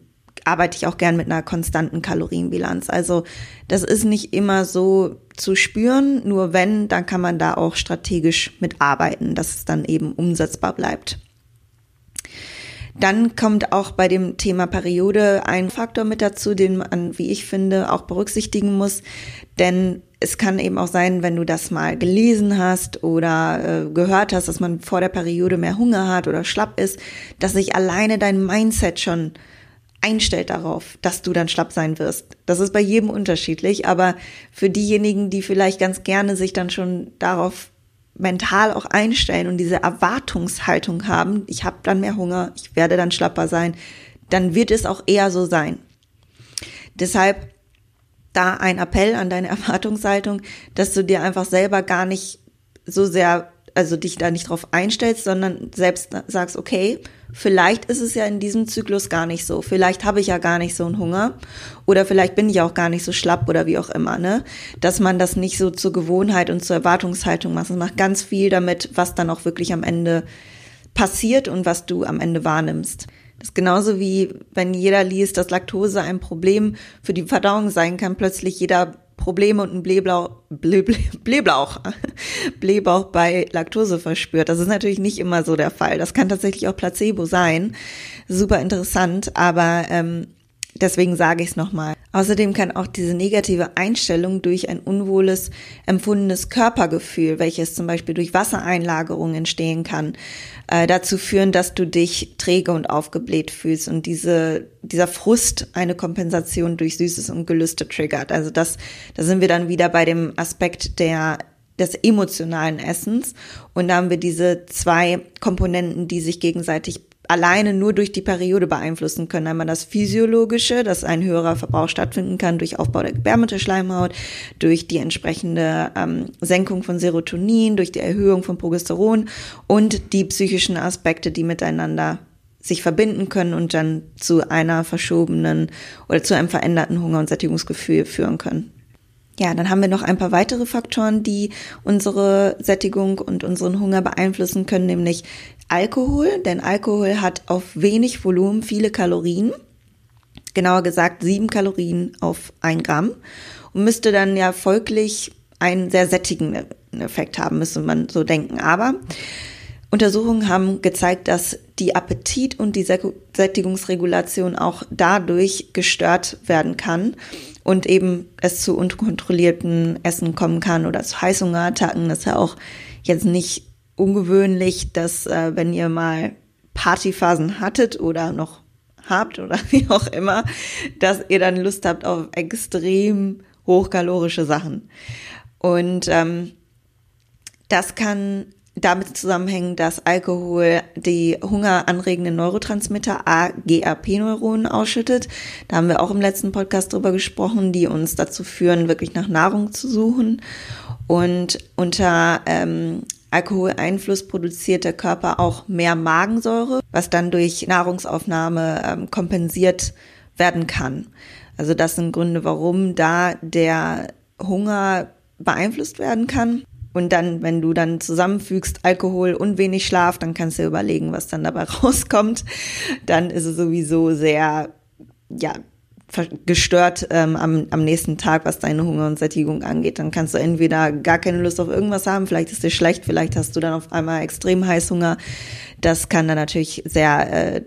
arbeite ich auch gern mit einer konstanten Kalorienbilanz. Also das ist nicht immer so zu spüren, nur wenn, dann kann man da auch strategisch mitarbeiten, dass es dann eben umsetzbar bleibt. Dann kommt auch bei dem Thema Periode ein Faktor mit dazu, den man, wie ich finde, auch berücksichtigen muss. Denn es kann eben auch sein, wenn du das mal gelesen hast oder äh, gehört hast, dass man vor der Periode mehr Hunger hat oder schlapp ist, dass sich alleine dein Mindset schon einstellt darauf, dass du dann schlapp sein wirst. Das ist bei jedem unterschiedlich, aber für diejenigen, die vielleicht ganz gerne sich dann schon darauf mental auch einstellen und diese Erwartungshaltung haben, ich habe dann mehr Hunger, ich werde dann schlapper sein, dann wird es auch eher so sein. Deshalb da ein Appell an deine Erwartungshaltung, dass du dir einfach selber gar nicht so sehr also dich da nicht drauf einstellst, sondern selbst sagst, okay, vielleicht ist es ja in diesem Zyklus gar nicht so. Vielleicht habe ich ja gar nicht so einen Hunger oder vielleicht bin ich auch gar nicht so schlapp oder wie auch immer, ne? Dass man das nicht so zur Gewohnheit und zur Erwartungshaltung macht. Das macht ganz viel damit, was dann auch wirklich am Ende passiert und was du am Ende wahrnimmst. Das ist genauso wie wenn jeder liest, dass Laktose ein Problem für die Verdauung sein kann, plötzlich jeder Probleme und ein Blähblauch, Blä, Blä, Blähblauch, bei Laktose verspürt. Das ist natürlich nicht immer so der Fall. Das kann tatsächlich auch Placebo sein. Super interessant, aber ähm, Deswegen sage ich es nochmal. Außerdem kann auch diese negative Einstellung durch ein unwohles, empfundenes Körpergefühl, welches zum Beispiel durch Wassereinlagerung entstehen kann, äh, dazu führen, dass du dich träge und aufgebläht fühlst und diese, dieser Frust eine Kompensation durch Süßes und Gelüste triggert. Also das, da sind wir dann wieder bei dem Aspekt der des emotionalen Essens. Und da haben wir diese zwei Komponenten, die sich gegenseitig alleine nur durch die Periode beeinflussen können. Einmal das Physiologische, dass ein höherer Verbrauch stattfinden kann durch Aufbau der Gebärmutterschleimhaut, durch die entsprechende ähm, Senkung von Serotonin, durch die Erhöhung von Progesteron und die psychischen Aspekte, die miteinander sich verbinden können und dann zu einer verschobenen oder zu einem veränderten Hunger- und Sättigungsgefühl führen können. Ja, dann haben wir noch ein paar weitere Faktoren, die unsere Sättigung und unseren Hunger beeinflussen können, nämlich Alkohol, denn Alkohol hat auf wenig Volumen viele Kalorien, genauer gesagt sieben Kalorien auf ein Gramm und müsste dann ja folglich einen sehr sättigenden Effekt haben, müsste man so denken. Aber Untersuchungen haben gezeigt, dass die Appetit und die Sättigungsregulation auch dadurch gestört werden kann und eben es zu unkontrollierten Essen kommen kann oder zu Heißhungerattacken. Das ist ja auch jetzt nicht ungewöhnlich, dass äh, wenn ihr mal Partyphasen hattet oder noch habt oder wie auch immer, dass ihr dann Lust habt auf extrem hochkalorische Sachen. Und ähm, das kann damit zusammenhängen, dass Alkohol die hungeranregenden Neurotransmitter AGAP-Neuronen ausschüttet. Da haben wir auch im letzten Podcast drüber gesprochen, die uns dazu führen, wirklich nach Nahrung zu suchen. Und unter ähm, Alkoholeinfluss produziert der Körper auch mehr Magensäure, was dann durch Nahrungsaufnahme ähm, kompensiert werden kann. Also das sind Gründe, warum da der Hunger beeinflusst werden kann. Und dann, wenn du dann zusammenfügst Alkohol und wenig Schlaf, dann kannst du überlegen, was dann dabei rauskommt. Dann ist es sowieso sehr, ja, gestört ähm, am, am nächsten Tag, was deine Hunger und Sättigung angeht. Dann kannst du entweder gar keine Lust auf irgendwas haben, vielleicht ist dir schlecht, vielleicht hast du dann auf einmal extrem Heißhunger. Das kann dann natürlich sehr äh,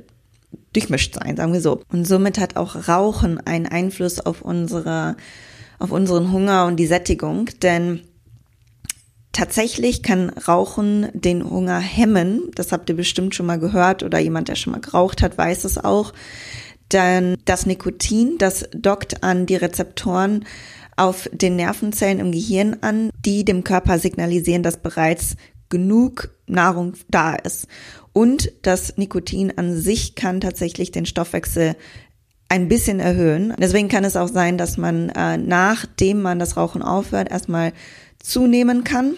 durchmischt sein, sagen wir so. Und somit hat auch Rauchen einen Einfluss auf unsere, auf unseren Hunger und die Sättigung, denn Tatsächlich kann Rauchen den Hunger hemmen. Das habt ihr bestimmt schon mal gehört oder jemand, der schon mal geraucht hat, weiß es auch. Denn das Nikotin, das dockt an die Rezeptoren auf den Nervenzellen im Gehirn an, die dem Körper signalisieren, dass bereits genug Nahrung da ist. Und das Nikotin an sich kann tatsächlich den Stoffwechsel ein bisschen erhöhen. Deswegen kann es auch sein, dass man äh, nachdem man das Rauchen aufhört, erstmal zunehmen kann.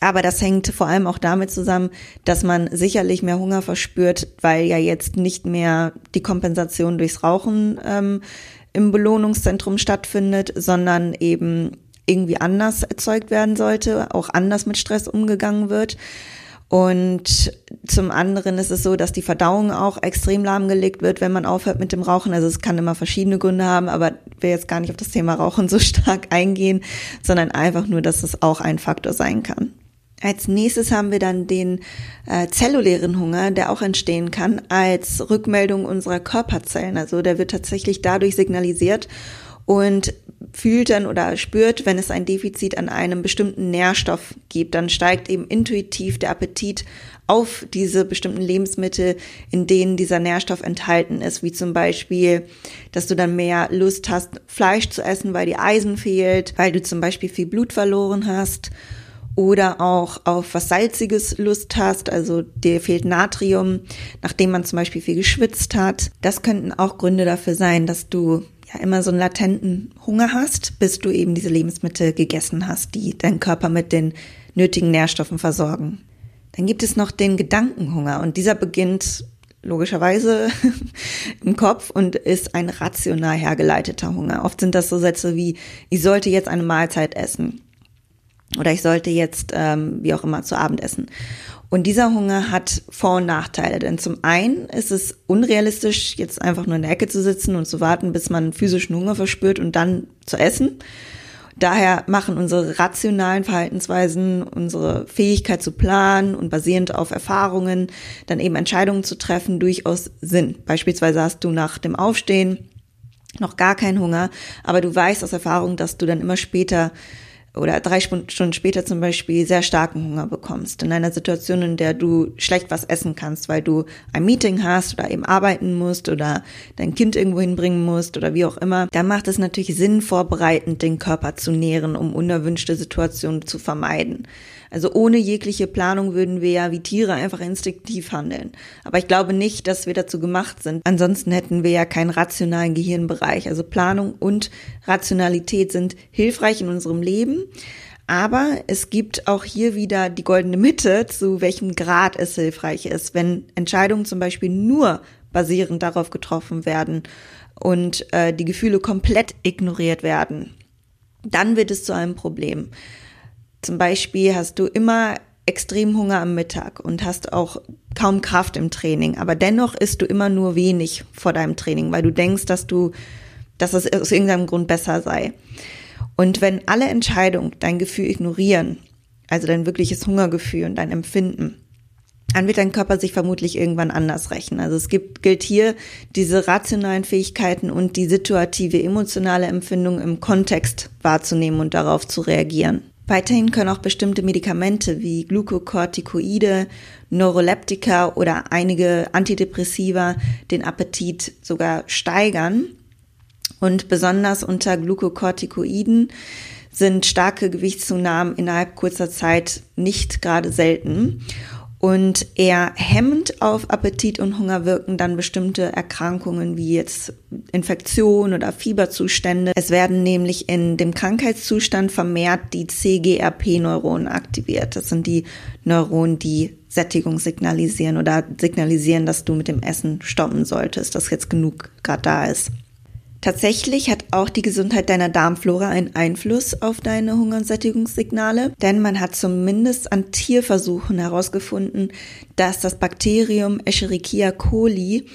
Aber das hängt vor allem auch damit zusammen, dass man sicherlich mehr Hunger verspürt, weil ja jetzt nicht mehr die Kompensation durchs Rauchen ähm, im Belohnungszentrum stattfindet, sondern eben irgendwie anders erzeugt werden sollte, auch anders mit Stress umgegangen wird. Und zum anderen ist es so, dass die Verdauung auch extrem lahmgelegt wird, wenn man aufhört mit dem Rauchen. Also es kann immer verschiedene Gründe haben, aber will jetzt gar nicht auf das Thema Rauchen so stark eingehen, sondern einfach nur, dass es auch ein Faktor sein kann. Als nächstes haben wir dann den äh, zellulären Hunger, der auch entstehen kann als Rückmeldung unserer Körperzellen. Also der wird tatsächlich dadurch signalisiert und fühlt dann oder spürt, wenn es ein Defizit an einem bestimmten Nährstoff gibt, dann steigt eben intuitiv der Appetit auf diese bestimmten Lebensmittel, in denen dieser Nährstoff enthalten ist, wie zum Beispiel, dass du dann mehr Lust hast, Fleisch zu essen, weil die Eisen fehlt, weil du zum Beispiel viel Blut verloren hast oder auch auf was Salziges Lust hast, also dir fehlt Natrium, nachdem man zum Beispiel viel geschwitzt hat. Das könnten auch Gründe dafür sein, dass du ja immer so einen latenten Hunger hast, bis du eben diese Lebensmittel gegessen hast, die deinen Körper mit den nötigen Nährstoffen versorgen. Dann gibt es noch den Gedankenhunger und dieser beginnt logischerweise im Kopf und ist ein rational hergeleiteter Hunger. Oft sind das so Sätze wie, ich sollte jetzt eine Mahlzeit essen oder ich sollte jetzt ähm, wie auch immer zu Abend essen. Und dieser Hunger hat Vor- und Nachteile, denn zum einen ist es unrealistisch, jetzt einfach nur in der Ecke zu sitzen und zu warten, bis man physischen Hunger verspürt und dann zu essen. Daher machen unsere rationalen Verhaltensweisen, unsere Fähigkeit zu planen und basierend auf Erfahrungen dann eben Entscheidungen zu treffen durchaus Sinn. Beispielsweise hast du nach dem Aufstehen noch gar keinen Hunger, aber du weißt aus Erfahrung, dass du dann immer später oder drei Stunden später zum Beispiel sehr starken Hunger bekommst. In einer Situation, in der du schlecht was essen kannst, weil du ein Meeting hast oder eben arbeiten musst oder dein Kind irgendwo hinbringen musst oder wie auch immer, dann macht es natürlich Sinn, vorbereitend den Körper zu nähren, um unerwünschte Situationen zu vermeiden. Also ohne jegliche Planung würden wir ja wie Tiere einfach instinktiv handeln. Aber ich glaube nicht, dass wir dazu gemacht sind. Ansonsten hätten wir ja keinen rationalen Gehirnbereich. Also Planung und Rationalität sind hilfreich in unserem Leben. Aber es gibt auch hier wieder die goldene Mitte, zu welchem Grad es hilfreich ist. Wenn Entscheidungen zum Beispiel nur basierend darauf getroffen werden und äh, die Gefühle komplett ignoriert werden, dann wird es zu einem Problem. Zum Beispiel hast du immer extrem Hunger am Mittag und hast auch kaum Kraft im Training, aber dennoch isst du immer nur wenig vor deinem Training, weil du denkst, dass du, dass es aus irgendeinem Grund besser sei. Und wenn alle Entscheidungen dein Gefühl ignorieren, also dein wirkliches Hungergefühl und dein Empfinden, dann wird dein Körper sich vermutlich irgendwann anders rächen. Also es gibt, gilt hier, diese rationalen Fähigkeiten und die situative emotionale Empfindung im Kontext wahrzunehmen und darauf zu reagieren. Weiterhin können auch bestimmte Medikamente wie Glukokortikoide, Neuroleptika oder einige Antidepressiva den Appetit sogar steigern. Und besonders unter Glukokortikoiden sind starke Gewichtszunahmen innerhalb kurzer Zeit nicht gerade selten und eher hemmend auf Appetit und Hunger wirken dann bestimmte Erkrankungen wie jetzt Infektion oder Fieberzustände. Es werden nämlich in dem Krankheitszustand vermehrt die CGRP-Neuronen aktiviert. Das sind die Neuronen, die Sättigung signalisieren oder signalisieren, dass du mit dem Essen stoppen solltest, dass jetzt genug gerade da ist. Tatsächlich hat auch die Gesundheit deiner Darmflora einen Einfluss auf deine Hunger- und Sättigungssignale, denn man hat zumindest an Tierversuchen herausgefunden, dass das Bakterium Escherichia coli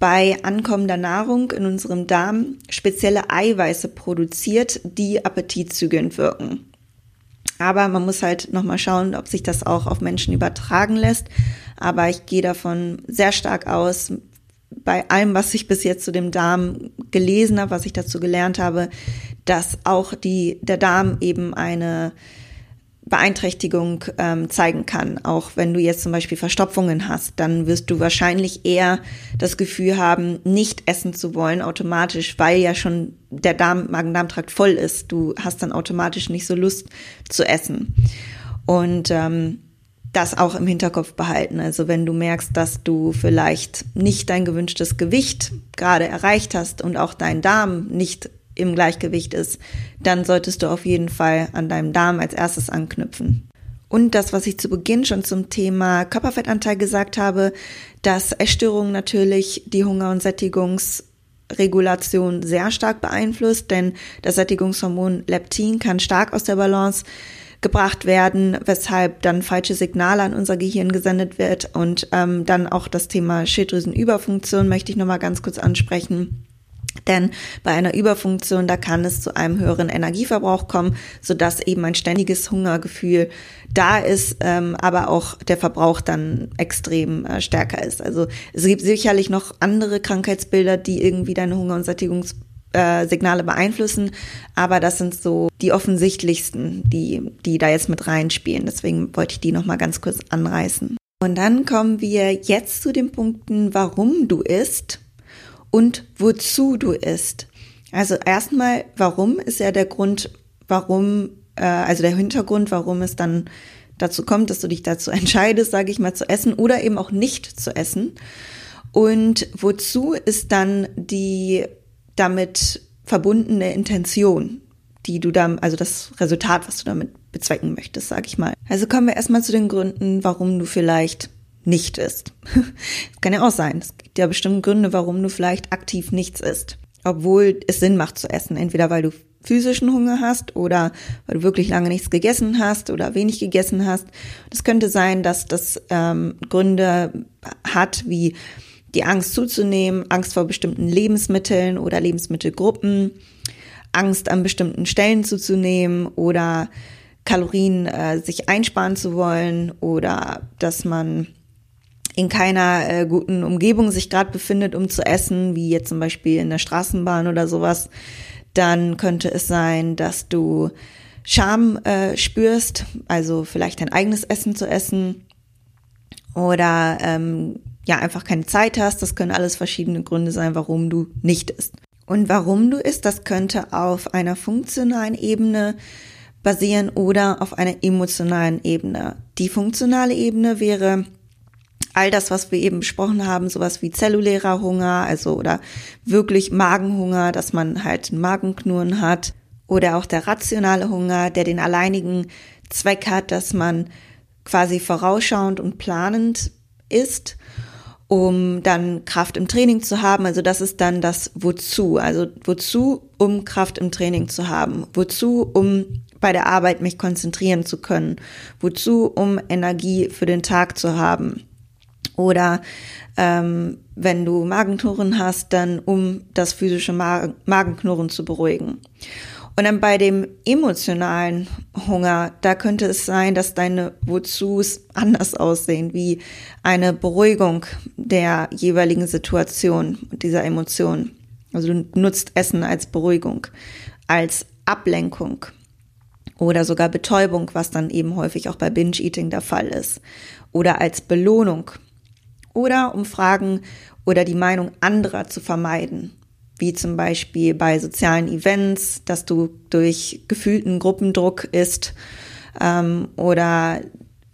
bei ankommender Nahrung in unserem Darm spezielle Eiweiße produziert, die appetitzügelnd wirken. Aber man muss halt nochmal schauen, ob sich das auch auf Menschen übertragen lässt. Aber ich gehe davon sehr stark aus, bei allem, was ich bis jetzt zu dem Darm gelesen habe, was ich dazu gelernt habe, dass auch die, der Darm eben eine Beeinträchtigung ähm, zeigen kann. Auch wenn du jetzt zum Beispiel Verstopfungen hast, dann wirst du wahrscheinlich eher das Gefühl haben, nicht essen zu wollen automatisch, weil ja schon der Darm, Magen-Darm-Trakt voll ist. Du hast dann automatisch nicht so Lust zu essen. Und ähm, das auch im Hinterkopf behalten. Also wenn du merkst, dass du vielleicht nicht dein gewünschtes Gewicht gerade erreicht hast und auch dein Darm nicht im Gleichgewicht ist, dann solltest du auf jeden Fall an deinem Darm als erstes anknüpfen. Und das, was ich zu Beginn schon zum Thema Körperfettanteil gesagt habe, dass Essstörungen natürlich die Hunger- und Sättigungsregulation sehr stark beeinflusst, denn das Sättigungshormon Leptin kann stark aus der Balance gebracht werden, weshalb dann falsche Signale an unser Gehirn gesendet wird. Und ähm, dann auch das Thema Schilddrüsenüberfunktion möchte ich nochmal ganz kurz ansprechen. Denn bei einer Überfunktion, da kann es zu einem höheren Energieverbrauch kommen, sodass eben ein ständiges Hungergefühl da ist, ähm, aber auch der Verbrauch dann extrem äh, stärker ist. Also es gibt sicherlich noch andere Krankheitsbilder, die irgendwie deine Hunger- und Sättigungs äh, Signale beeinflussen, aber das sind so die offensichtlichsten, die, die da jetzt mit reinspielen. Deswegen wollte ich die nochmal ganz kurz anreißen. Und dann kommen wir jetzt zu den Punkten, warum du isst und wozu du isst. Also erstmal, warum ist ja der Grund, warum, äh, also der Hintergrund, warum es dann dazu kommt, dass du dich dazu entscheidest, sage ich mal, zu essen oder eben auch nicht zu essen. Und wozu ist dann die damit verbundene Intention, die du da, also das Resultat, was du damit bezwecken möchtest, sag ich mal. Also kommen wir erstmal zu den Gründen, warum du vielleicht nicht isst. Es kann ja auch sein. Es gibt ja bestimmt Gründe, warum du vielleicht aktiv nichts isst. Obwohl es Sinn macht zu essen. Entweder weil du physischen Hunger hast oder weil du wirklich lange nichts gegessen hast oder wenig gegessen hast. Es könnte sein, dass das ähm, Gründe hat, wie die Angst zuzunehmen, Angst vor bestimmten Lebensmitteln oder Lebensmittelgruppen, Angst an bestimmten Stellen zuzunehmen oder Kalorien äh, sich einsparen zu wollen oder dass man in keiner äh, guten Umgebung sich gerade befindet, um zu essen, wie jetzt zum Beispiel in der Straßenbahn oder sowas, dann könnte es sein, dass du Scham äh, spürst, also vielleicht dein eigenes Essen zu essen oder ähm, ja einfach keine Zeit hast. Das können alles verschiedene Gründe sein, warum du nicht isst. Und warum du isst, das könnte auf einer funktionalen Ebene basieren oder auf einer emotionalen Ebene. Die funktionale Ebene wäre all das, was wir eben besprochen haben, sowas wie zellulärer Hunger, also oder wirklich Magenhunger, dass man halt einen Magenknurren hat oder auch der rationale Hunger, der den alleinigen Zweck hat, dass man quasi vorausschauend und planend ist, um dann Kraft im Training zu haben. Also das ist dann das Wozu. Also wozu, um Kraft im Training zu haben. Wozu, um bei der Arbeit mich konzentrieren zu können. Wozu, um Energie für den Tag zu haben. Oder ähm, wenn du Magenknurren hast, dann um das physische Magenknurren zu beruhigen. Und dann bei dem emotionalen Hunger, da könnte es sein, dass deine Wozus anders aussehen, wie eine Beruhigung der jeweiligen Situation und dieser Emotion. Also du nutzt Essen als Beruhigung, als Ablenkung oder sogar Betäubung, was dann eben häufig auch bei Binge-Eating der Fall ist. Oder als Belohnung. Oder um Fragen oder die Meinung anderer zu vermeiden wie zum Beispiel bei sozialen Events, dass du durch gefühlten Gruppendruck isst ähm, oder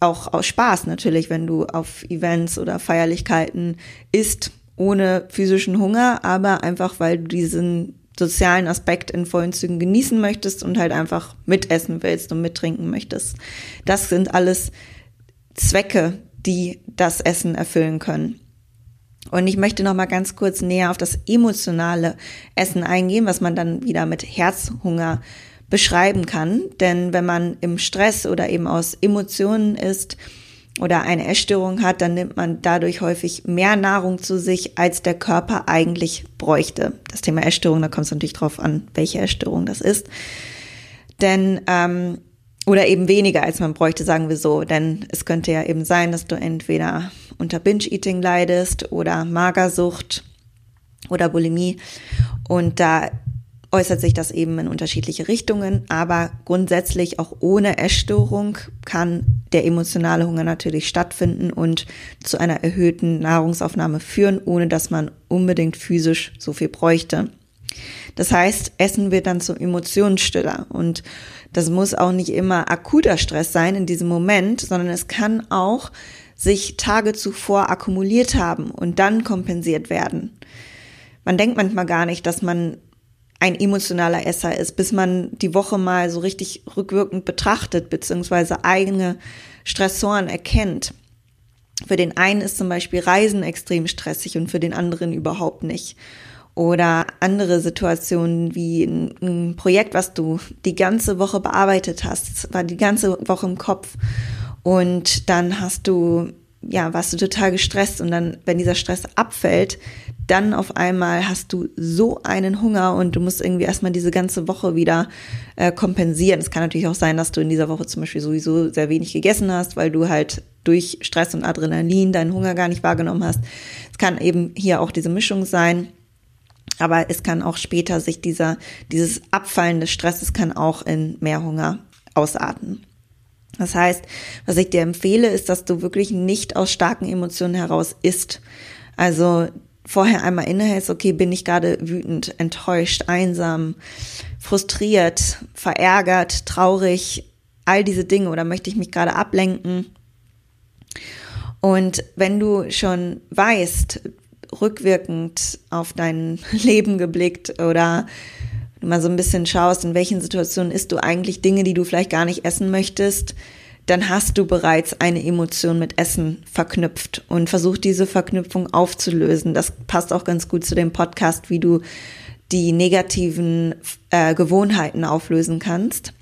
auch aus Spaß natürlich, wenn du auf Events oder Feierlichkeiten isst, ohne physischen Hunger, aber einfach, weil du diesen sozialen Aspekt in vollen Zügen genießen möchtest und halt einfach mitessen willst und mittrinken möchtest. Das sind alles Zwecke, die das Essen erfüllen können. Und ich möchte noch mal ganz kurz näher auf das emotionale Essen eingehen, was man dann wieder mit Herzhunger beschreiben kann. Denn wenn man im Stress oder eben aus Emotionen ist oder eine Essstörung hat, dann nimmt man dadurch häufig mehr Nahrung zu sich, als der Körper eigentlich bräuchte. Das Thema Essstörung, da kommt es natürlich drauf an, welche Essstörung das ist. Denn ähm, oder eben weniger, als man bräuchte, sagen wir so. Denn es könnte ja eben sein, dass du entweder unter Binge-Eating leidest oder Magersucht oder Bulimie. Und da äußert sich das eben in unterschiedliche Richtungen. Aber grundsätzlich auch ohne Essstörung kann der emotionale Hunger natürlich stattfinden und zu einer erhöhten Nahrungsaufnahme führen, ohne dass man unbedingt physisch so viel bräuchte. Das heißt, Essen wird dann zum Emotionsstiller und das muss auch nicht immer akuter Stress sein in diesem Moment, sondern es kann auch sich Tage zuvor akkumuliert haben und dann kompensiert werden. Man denkt manchmal gar nicht, dass man ein emotionaler Esser ist, bis man die Woche mal so richtig rückwirkend betrachtet, beziehungsweise eigene Stressoren erkennt. Für den einen ist zum Beispiel Reisen extrem stressig und für den anderen überhaupt nicht oder andere Situationen wie ein, Projekt, was du die ganze Woche bearbeitet hast, war die ganze Woche im Kopf und dann hast du ja, warst du total gestresst und dann, wenn dieser Stress abfällt, dann auf einmal hast du so einen Hunger und du musst irgendwie erstmal diese ganze Woche wieder äh, kompensieren. Es kann natürlich auch sein, dass du in dieser Woche zum Beispiel sowieso sehr wenig gegessen hast, weil du halt durch Stress und Adrenalin deinen Hunger gar nicht wahrgenommen hast. Es kann eben hier auch diese Mischung sein. Aber es kann auch später sich dieser, dieses Abfallen des Stresses kann auch in mehr Hunger ausarten. Das heißt, was ich dir empfehle, ist, dass du wirklich nicht aus starken Emotionen heraus isst. Also vorher einmal innehältst, okay, bin ich gerade wütend, enttäuscht, einsam, frustriert, verärgert, traurig, all diese Dinge oder möchte ich mich gerade ablenken? Und wenn du schon weißt, rückwirkend auf dein Leben geblickt oder du mal so ein bisschen schaust, in welchen Situationen isst du eigentlich Dinge, die du vielleicht gar nicht essen möchtest, dann hast du bereits eine Emotion mit Essen verknüpft und versuch diese Verknüpfung aufzulösen. Das passt auch ganz gut zu dem Podcast, wie du die negativen äh, Gewohnheiten auflösen kannst.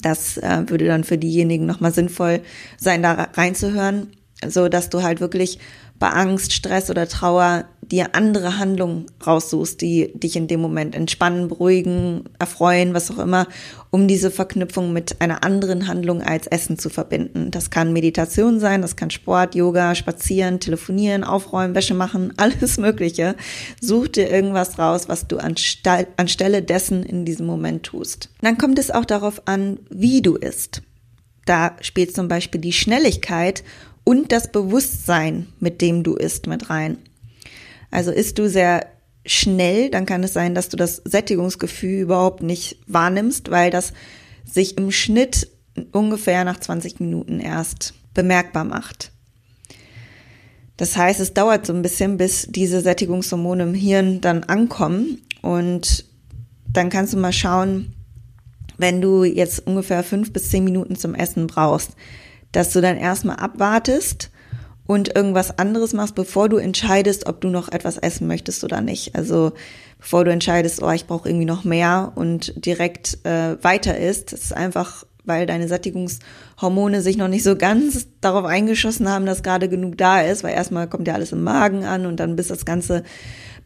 Das äh, würde dann für diejenigen nochmal sinnvoll sein, da reinzuhören. so dass du halt wirklich bei Angst, Stress oder Trauer dir andere Handlungen raussuchst, die dich in dem Moment entspannen, beruhigen, erfreuen, was auch immer, um diese Verknüpfung mit einer anderen Handlung als Essen zu verbinden. Das kann Meditation sein, das kann Sport, Yoga, Spazieren, Telefonieren, Aufräumen, Wäsche machen, alles Mögliche. Such dir irgendwas raus, was du anstelle dessen in diesem Moment tust. Dann kommt es auch darauf an, wie du isst. Da spielt zum Beispiel die Schnelligkeit und das Bewusstsein, mit dem du isst, mit rein. Also isst du sehr schnell, dann kann es sein, dass du das Sättigungsgefühl überhaupt nicht wahrnimmst, weil das sich im Schnitt ungefähr nach 20 Minuten erst bemerkbar macht. Das heißt, es dauert so ein bisschen, bis diese Sättigungshormone im Hirn dann ankommen und dann kannst du mal schauen, wenn du jetzt ungefähr fünf bis zehn Minuten zum Essen brauchst, dass du dann erstmal abwartest und irgendwas anderes machst, bevor du entscheidest, ob du noch etwas essen möchtest oder nicht. Also bevor du entscheidest, oh, ich brauche irgendwie noch mehr und direkt äh, weiter isst. Das ist einfach, weil deine Sättigungshormone sich noch nicht so ganz darauf eingeschossen haben, dass gerade genug da ist, weil erstmal kommt ja alles im Magen an und dann bis das Ganze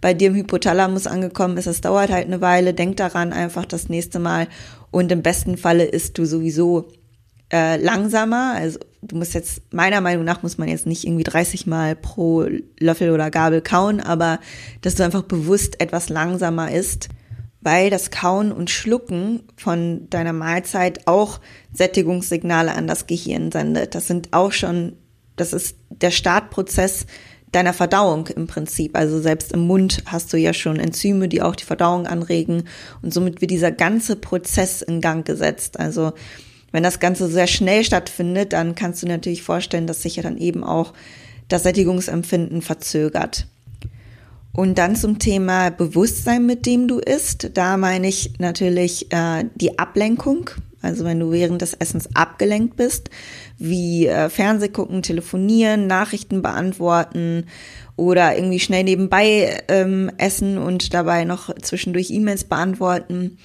bei dir im Hypothalamus angekommen ist, das dauert halt eine Weile. Denk daran einfach das nächste Mal und im besten Falle isst du sowieso äh, langsamer. Also du musst jetzt, meiner Meinung nach muss man jetzt nicht irgendwie 30 Mal pro Löffel oder Gabel kauen, aber dass du einfach bewusst etwas langsamer isst, weil das Kauen und Schlucken von deiner Mahlzeit auch Sättigungssignale an das Gehirn sendet. Das sind auch schon, das ist der Startprozess deiner Verdauung im Prinzip. Also selbst im Mund hast du ja schon Enzyme, die auch die Verdauung anregen und somit wird dieser ganze Prozess in Gang gesetzt. Also wenn das Ganze sehr schnell stattfindet, dann kannst du natürlich vorstellen, dass sich ja dann eben auch das Sättigungsempfinden verzögert. Und dann zum Thema Bewusstsein, mit dem du isst. Da meine ich natürlich äh, die Ablenkung. Also wenn du während des Essens abgelenkt bist, wie äh, Fernseh gucken, telefonieren, Nachrichten beantworten oder irgendwie schnell nebenbei ähm, essen und dabei noch zwischendurch E-Mails beantworten.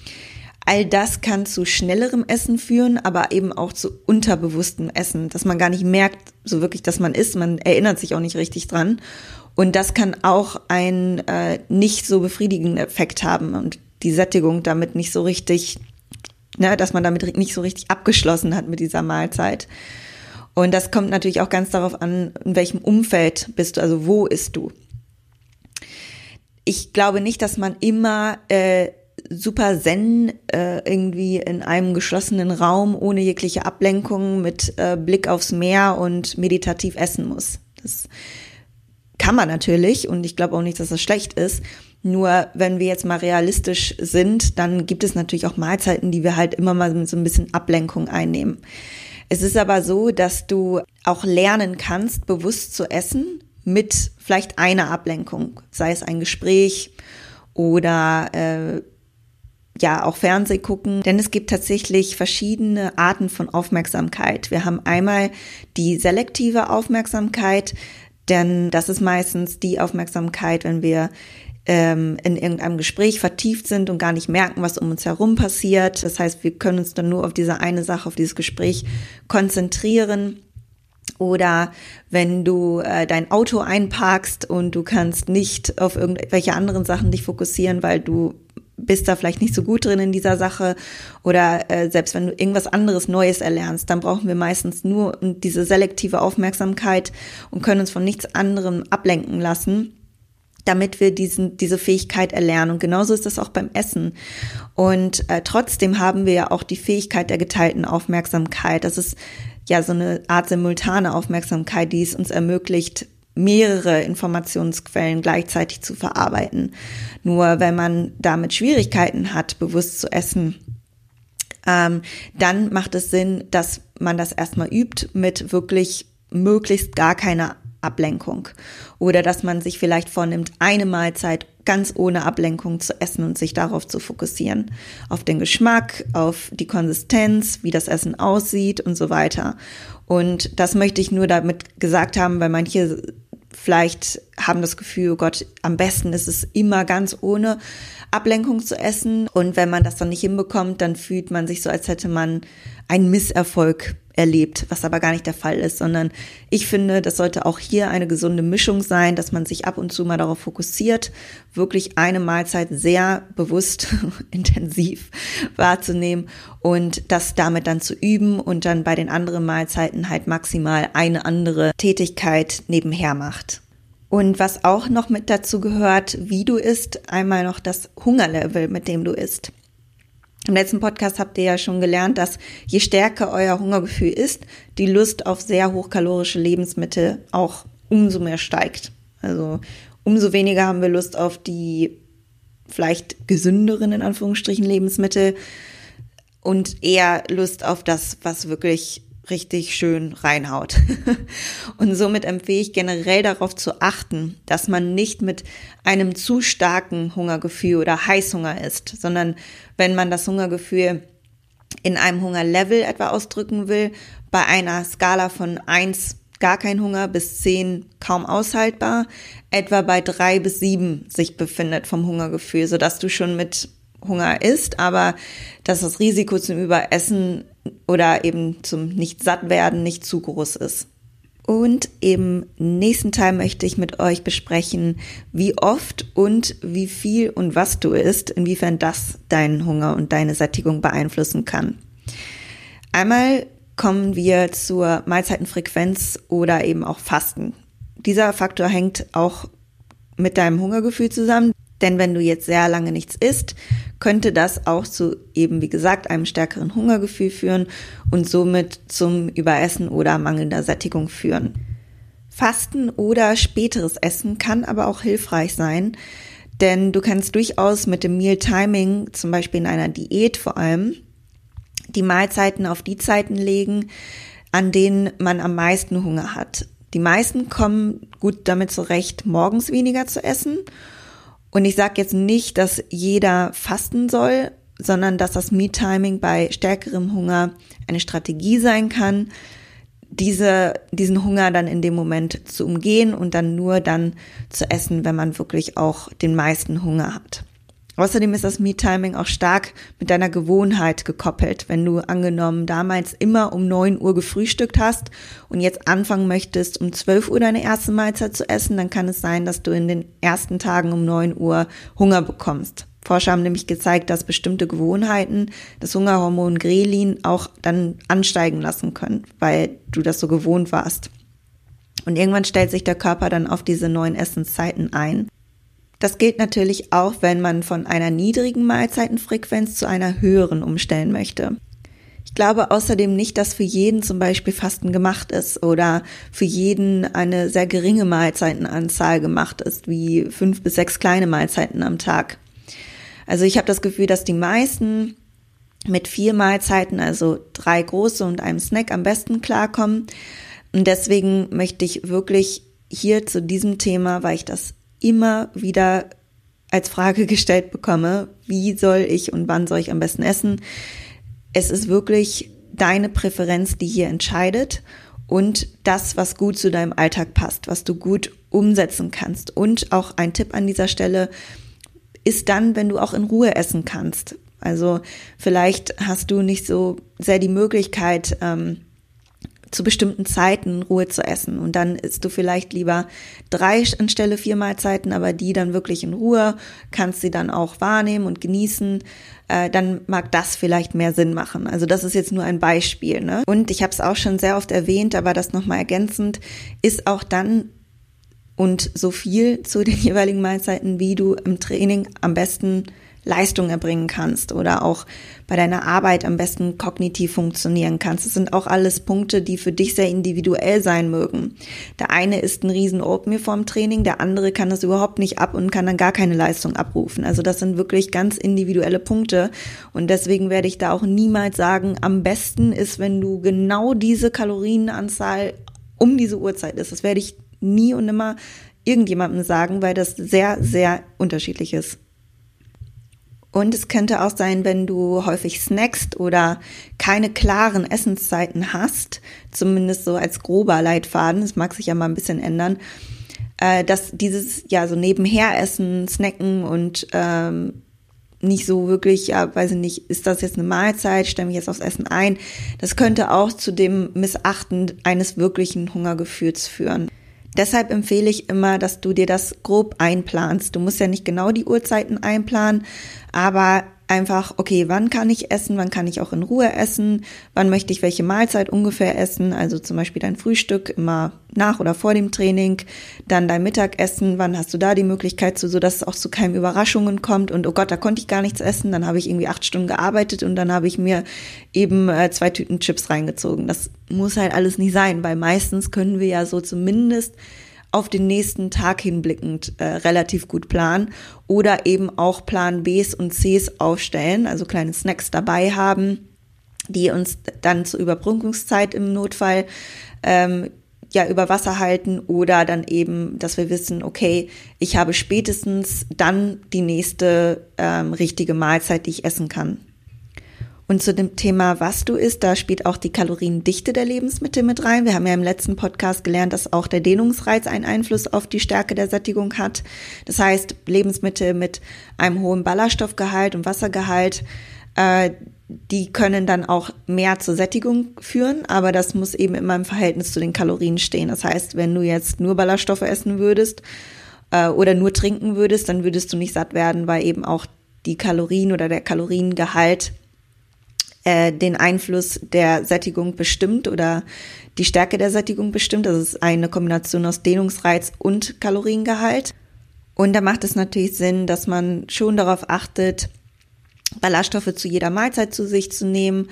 All das kann zu schnellerem Essen führen, aber eben auch zu unterbewusstem Essen, dass man gar nicht merkt, so wirklich, dass man isst. Man erinnert sich auch nicht richtig dran. Und das kann auch einen äh, nicht so befriedigenden Effekt haben und die Sättigung damit nicht so richtig, ne, dass man damit nicht so richtig abgeschlossen hat mit dieser Mahlzeit. Und das kommt natürlich auch ganz darauf an, in welchem Umfeld bist du, also wo isst du. Ich glaube nicht, dass man immer äh, super zen äh, irgendwie in einem geschlossenen Raum ohne jegliche Ablenkung mit äh, Blick aufs Meer und meditativ essen muss. Das kann man natürlich und ich glaube auch nicht, dass das schlecht ist. Nur wenn wir jetzt mal realistisch sind, dann gibt es natürlich auch Mahlzeiten, die wir halt immer mal mit so ein bisschen Ablenkung einnehmen. Es ist aber so, dass du auch lernen kannst, bewusst zu essen mit vielleicht einer Ablenkung, sei es ein Gespräch oder äh, ja auch Fernseh gucken, denn es gibt tatsächlich verschiedene Arten von Aufmerksamkeit. Wir haben einmal die selektive Aufmerksamkeit, denn das ist meistens die Aufmerksamkeit, wenn wir ähm, in irgendeinem Gespräch vertieft sind und gar nicht merken, was um uns herum passiert. Das heißt, wir können uns dann nur auf diese eine Sache, auf dieses Gespräch konzentrieren. Oder wenn du äh, dein Auto einparkst und du kannst nicht auf irgendwelche anderen Sachen dich fokussieren, weil du bist da vielleicht nicht so gut drin in dieser Sache oder äh, selbst wenn du irgendwas anderes Neues erlernst, dann brauchen wir meistens nur diese selektive Aufmerksamkeit und können uns von nichts anderem ablenken lassen damit wir diesen, diese Fähigkeit erlernen. Und genauso ist das auch beim Essen. Und äh, trotzdem haben wir ja auch die Fähigkeit der geteilten Aufmerksamkeit. Das ist ja so eine Art simultane Aufmerksamkeit, die es uns ermöglicht, mehrere Informationsquellen gleichzeitig zu verarbeiten. Nur wenn man damit Schwierigkeiten hat, bewusst zu essen, ähm, dann macht es Sinn, dass man das erstmal übt mit wirklich möglichst gar keiner Ablenkung. Oder dass man sich vielleicht vornimmt, eine Mahlzeit ganz ohne Ablenkung zu essen und sich darauf zu fokussieren. Auf den Geschmack, auf die Konsistenz, wie das Essen aussieht und so weiter. Und das möchte ich nur damit gesagt haben, weil manche vielleicht haben das Gefühl, oh Gott, am besten ist es immer ganz ohne Ablenkung zu essen. Und wenn man das dann nicht hinbekommt, dann fühlt man sich so, als hätte man einen Misserfolg erlebt, was aber gar nicht der Fall ist, sondern ich finde, das sollte auch hier eine gesunde Mischung sein, dass man sich ab und zu mal darauf fokussiert, wirklich eine Mahlzeit sehr bewusst, intensiv wahrzunehmen und das damit dann zu üben und dann bei den anderen Mahlzeiten halt maximal eine andere Tätigkeit nebenher macht. Und was auch noch mit dazu gehört, wie du isst, einmal noch das Hungerlevel, mit dem du isst. Im letzten Podcast habt ihr ja schon gelernt, dass je stärker euer Hungergefühl ist, die Lust auf sehr hochkalorische Lebensmittel auch umso mehr steigt. Also umso weniger haben wir Lust auf die vielleicht gesünderen in Anführungsstrichen Lebensmittel und eher Lust auf das, was wirklich richtig schön reinhaut. Und somit empfehle ich generell darauf zu achten, dass man nicht mit einem zu starken Hungergefühl oder Heißhunger isst, sondern wenn man das Hungergefühl in einem Hungerlevel etwa ausdrücken will, bei einer Skala von eins gar kein Hunger bis zehn kaum aushaltbar, etwa bei drei bis sieben sich befindet vom Hungergefühl, sodass du schon mit Hunger isst, aber dass das Risiko zum Überessen oder eben zum Nicht-Satt-Werden nicht zu groß ist. Und im nächsten Teil möchte ich mit euch besprechen, wie oft und wie viel und was du isst, inwiefern das deinen Hunger und deine Sättigung beeinflussen kann. Einmal kommen wir zur Mahlzeitenfrequenz oder eben auch Fasten. Dieser Faktor hängt auch mit deinem Hungergefühl zusammen. Denn wenn du jetzt sehr lange nichts isst, könnte das auch zu eben, wie gesagt, einem stärkeren Hungergefühl führen und somit zum Überessen oder mangelnder Sättigung führen. Fasten oder späteres Essen kann aber auch hilfreich sein, denn du kannst durchaus mit dem Meal Timing, zum Beispiel in einer Diät vor allem, die Mahlzeiten auf die Zeiten legen, an denen man am meisten Hunger hat. Die meisten kommen gut damit zurecht, morgens weniger zu essen und ich sage jetzt nicht, dass jeder fasten soll, sondern dass das Me-Timing bei stärkerem Hunger eine Strategie sein kann, diese, diesen Hunger dann in dem Moment zu umgehen und dann nur dann zu essen, wenn man wirklich auch den meisten Hunger hat. Außerdem ist das Me-Timing auch stark mit deiner Gewohnheit gekoppelt. Wenn du angenommen damals immer um neun Uhr gefrühstückt hast und jetzt anfangen möchtest, um zwölf Uhr deine erste Mahlzeit zu essen, dann kann es sein, dass du in den ersten Tagen um neun Uhr Hunger bekommst. Forscher haben nämlich gezeigt, dass bestimmte Gewohnheiten das Hungerhormon Grelin auch dann ansteigen lassen können, weil du das so gewohnt warst. Und irgendwann stellt sich der Körper dann auf diese neuen Essenszeiten ein. Das gilt natürlich auch, wenn man von einer niedrigen Mahlzeitenfrequenz zu einer höheren umstellen möchte. Ich glaube außerdem nicht, dass für jeden zum Beispiel Fasten gemacht ist oder für jeden eine sehr geringe Mahlzeitenanzahl gemacht ist, wie fünf bis sechs kleine Mahlzeiten am Tag. Also ich habe das Gefühl, dass die meisten mit vier Mahlzeiten, also drei große und einem Snack am besten klarkommen. Und deswegen möchte ich wirklich hier zu diesem Thema, weil ich das immer wieder als Frage gestellt bekomme, wie soll ich und wann soll ich am besten essen. Es ist wirklich deine Präferenz, die hier entscheidet und das, was gut zu deinem Alltag passt, was du gut umsetzen kannst. Und auch ein Tipp an dieser Stelle ist dann, wenn du auch in Ruhe essen kannst. Also vielleicht hast du nicht so sehr die Möglichkeit, ähm, zu bestimmten Zeiten Ruhe zu essen. Und dann isst du vielleicht lieber drei anstelle vier Mahlzeiten, aber die dann wirklich in Ruhe, kannst sie dann auch wahrnehmen und genießen. Äh, dann mag das vielleicht mehr Sinn machen. Also das ist jetzt nur ein Beispiel. Ne? Und ich habe es auch schon sehr oft erwähnt, aber das nochmal ergänzend, ist auch dann und so viel zu den jeweiligen Mahlzeiten, wie du im Training am besten Leistung erbringen kannst oder auch bei deiner Arbeit am besten kognitiv funktionieren kannst. Das sind auch alles Punkte, die für dich sehr individuell sein mögen. Der eine ist ein riesen Oatmeal vorm Training, der andere kann das überhaupt nicht ab und kann dann gar keine Leistung abrufen. Also das sind wirklich ganz individuelle Punkte und deswegen werde ich da auch niemals sagen, am besten ist, wenn du genau diese Kalorienanzahl um diese Uhrzeit ist. Das werde ich nie und nimmer irgendjemandem sagen, weil das sehr, sehr unterschiedlich ist. Und es könnte auch sein, wenn du häufig snackst oder keine klaren Essenszeiten hast, zumindest so als grober Leitfaden, das mag sich ja mal ein bisschen ändern, äh, dass dieses ja so nebenher essen, snacken und ähm, nicht so wirklich, ja, weiß ich nicht, ist das jetzt eine Mahlzeit, stelle mich jetzt aufs Essen ein. Das könnte auch zu dem Missachten eines wirklichen Hungergefühls führen. Deshalb empfehle ich immer, dass du dir das grob einplanst. Du musst ja nicht genau die Uhrzeiten einplanen, aber einfach, okay, wann kann ich essen, wann kann ich auch in Ruhe essen, wann möchte ich welche Mahlzeit ungefähr essen, also zum Beispiel dein Frühstück immer nach oder vor dem Training, dann dein Mittagessen, wann hast du da die Möglichkeit zu, sodass es auch zu keinen Überraschungen kommt und oh Gott, da konnte ich gar nichts essen, dann habe ich irgendwie acht Stunden gearbeitet und dann habe ich mir eben äh, zwei Tüten Chips reingezogen. Das muss halt alles nicht sein, weil meistens können wir ja so zumindest auf den nächsten Tag hinblickend äh, relativ gut planen oder eben auch Plan Bs und Cs aufstellen, also kleine Snacks dabei haben, die uns dann zur Überbrückungszeit im Notfall ähm, ja über Wasser halten oder dann eben, dass wir wissen, okay, ich habe spätestens dann die nächste ähm, richtige Mahlzeit, die ich essen kann. Und zu dem Thema, was du isst, da spielt auch die Kaloriendichte der Lebensmittel mit rein. Wir haben ja im letzten Podcast gelernt, dass auch der Dehnungsreiz einen Einfluss auf die Stärke der Sättigung hat. Das heißt, Lebensmittel mit einem hohen Ballaststoffgehalt und Wassergehalt, äh, die können dann auch mehr zur Sättigung führen, aber das muss eben immer im Verhältnis zu den Kalorien stehen. Das heißt, wenn du jetzt nur Ballaststoffe essen würdest äh, oder nur trinken würdest, dann würdest du nicht satt werden, weil eben auch die Kalorien oder der Kaloriengehalt äh, den Einfluss der Sättigung bestimmt oder die Stärke der Sättigung bestimmt. Das ist eine Kombination aus Dehnungsreiz und Kaloriengehalt. Und da macht es natürlich Sinn, dass man schon darauf achtet, Ballaststoffe zu jeder Mahlzeit zu sich zu nehmen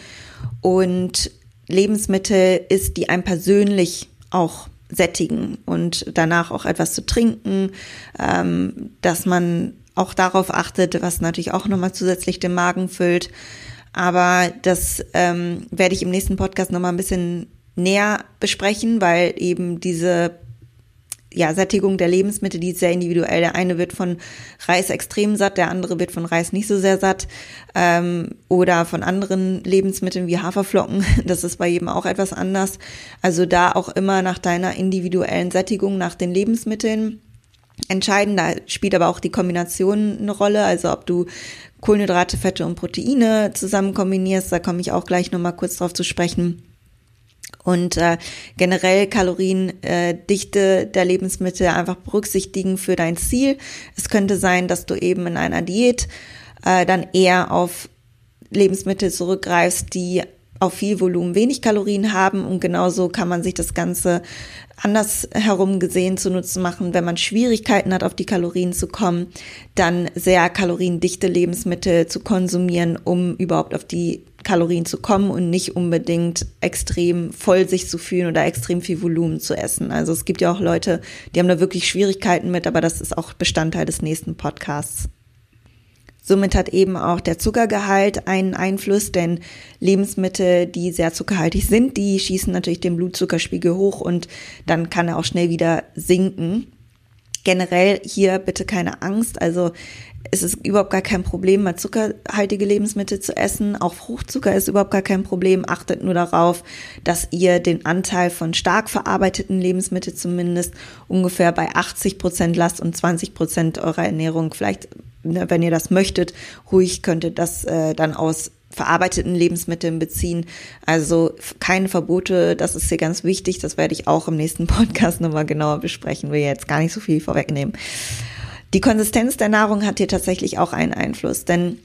und Lebensmittel ist, die einem persönlich auch sättigen und danach auch etwas zu trinken, ähm, dass man auch darauf achtet, was natürlich auch nochmal zusätzlich den Magen füllt, aber das ähm, werde ich im nächsten Podcast nochmal ein bisschen näher besprechen, weil eben diese ja, Sättigung der Lebensmittel, die ist sehr individuell. Der eine wird von Reis extrem satt, der andere wird von Reis nicht so sehr satt. Ähm, oder von anderen Lebensmitteln wie Haferflocken. Das ist bei jedem auch etwas anders. Also da auch immer nach deiner individuellen Sättigung, nach den Lebensmitteln entscheiden. Da spielt aber auch die Kombination eine Rolle. Also ob du Kohlenhydrate, Fette und Proteine zusammen kombinierst. Da komme ich auch gleich nochmal kurz drauf zu sprechen. Und äh, generell Kaloriendichte äh, der Lebensmittel einfach berücksichtigen für dein Ziel. Es könnte sein, dass du eben in einer Diät äh, dann eher auf Lebensmittel zurückgreifst, die auf viel Volumen wenig Kalorien haben und genauso kann man sich das Ganze anders herum gesehen zu nutzen machen, wenn man Schwierigkeiten hat, auf die Kalorien zu kommen, dann sehr kaloriendichte Lebensmittel zu konsumieren, um überhaupt auf die Kalorien zu kommen und nicht unbedingt extrem voll sich zu fühlen oder extrem viel Volumen zu essen. Also es gibt ja auch Leute, die haben da wirklich Schwierigkeiten mit, aber das ist auch Bestandteil des nächsten Podcasts. Somit hat eben auch der Zuckergehalt einen Einfluss, denn Lebensmittel, die sehr zuckerhaltig sind, die schießen natürlich den Blutzuckerspiegel hoch und dann kann er auch schnell wieder sinken. Generell hier bitte keine Angst. Also es ist überhaupt gar kein Problem, mal zuckerhaltige Lebensmittel zu essen. Auch Fruchtzucker ist überhaupt gar kein Problem. Achtet nur darauf, dass ihr den Anteil von stark verarbeiteten Lebensmitteln zumindest ungefähr bei 80 Prozent lasst und 20 Prozent eurer Ernährung vielleicht wenn ihr das möchtet, ruhig könntet das äh, dann aus verarbeiteten Lebensmitteln beziehen. Also keine Verbote, das ist hier ganz wichtig. Das werde ich auch im nächsten Podcast nochmal genauer besprechen, will jetzt gar nicht so viel vorwegnehmen. Die Konsistenz der Nahrung hat hier tatsächlich auch einen Einfluss, denn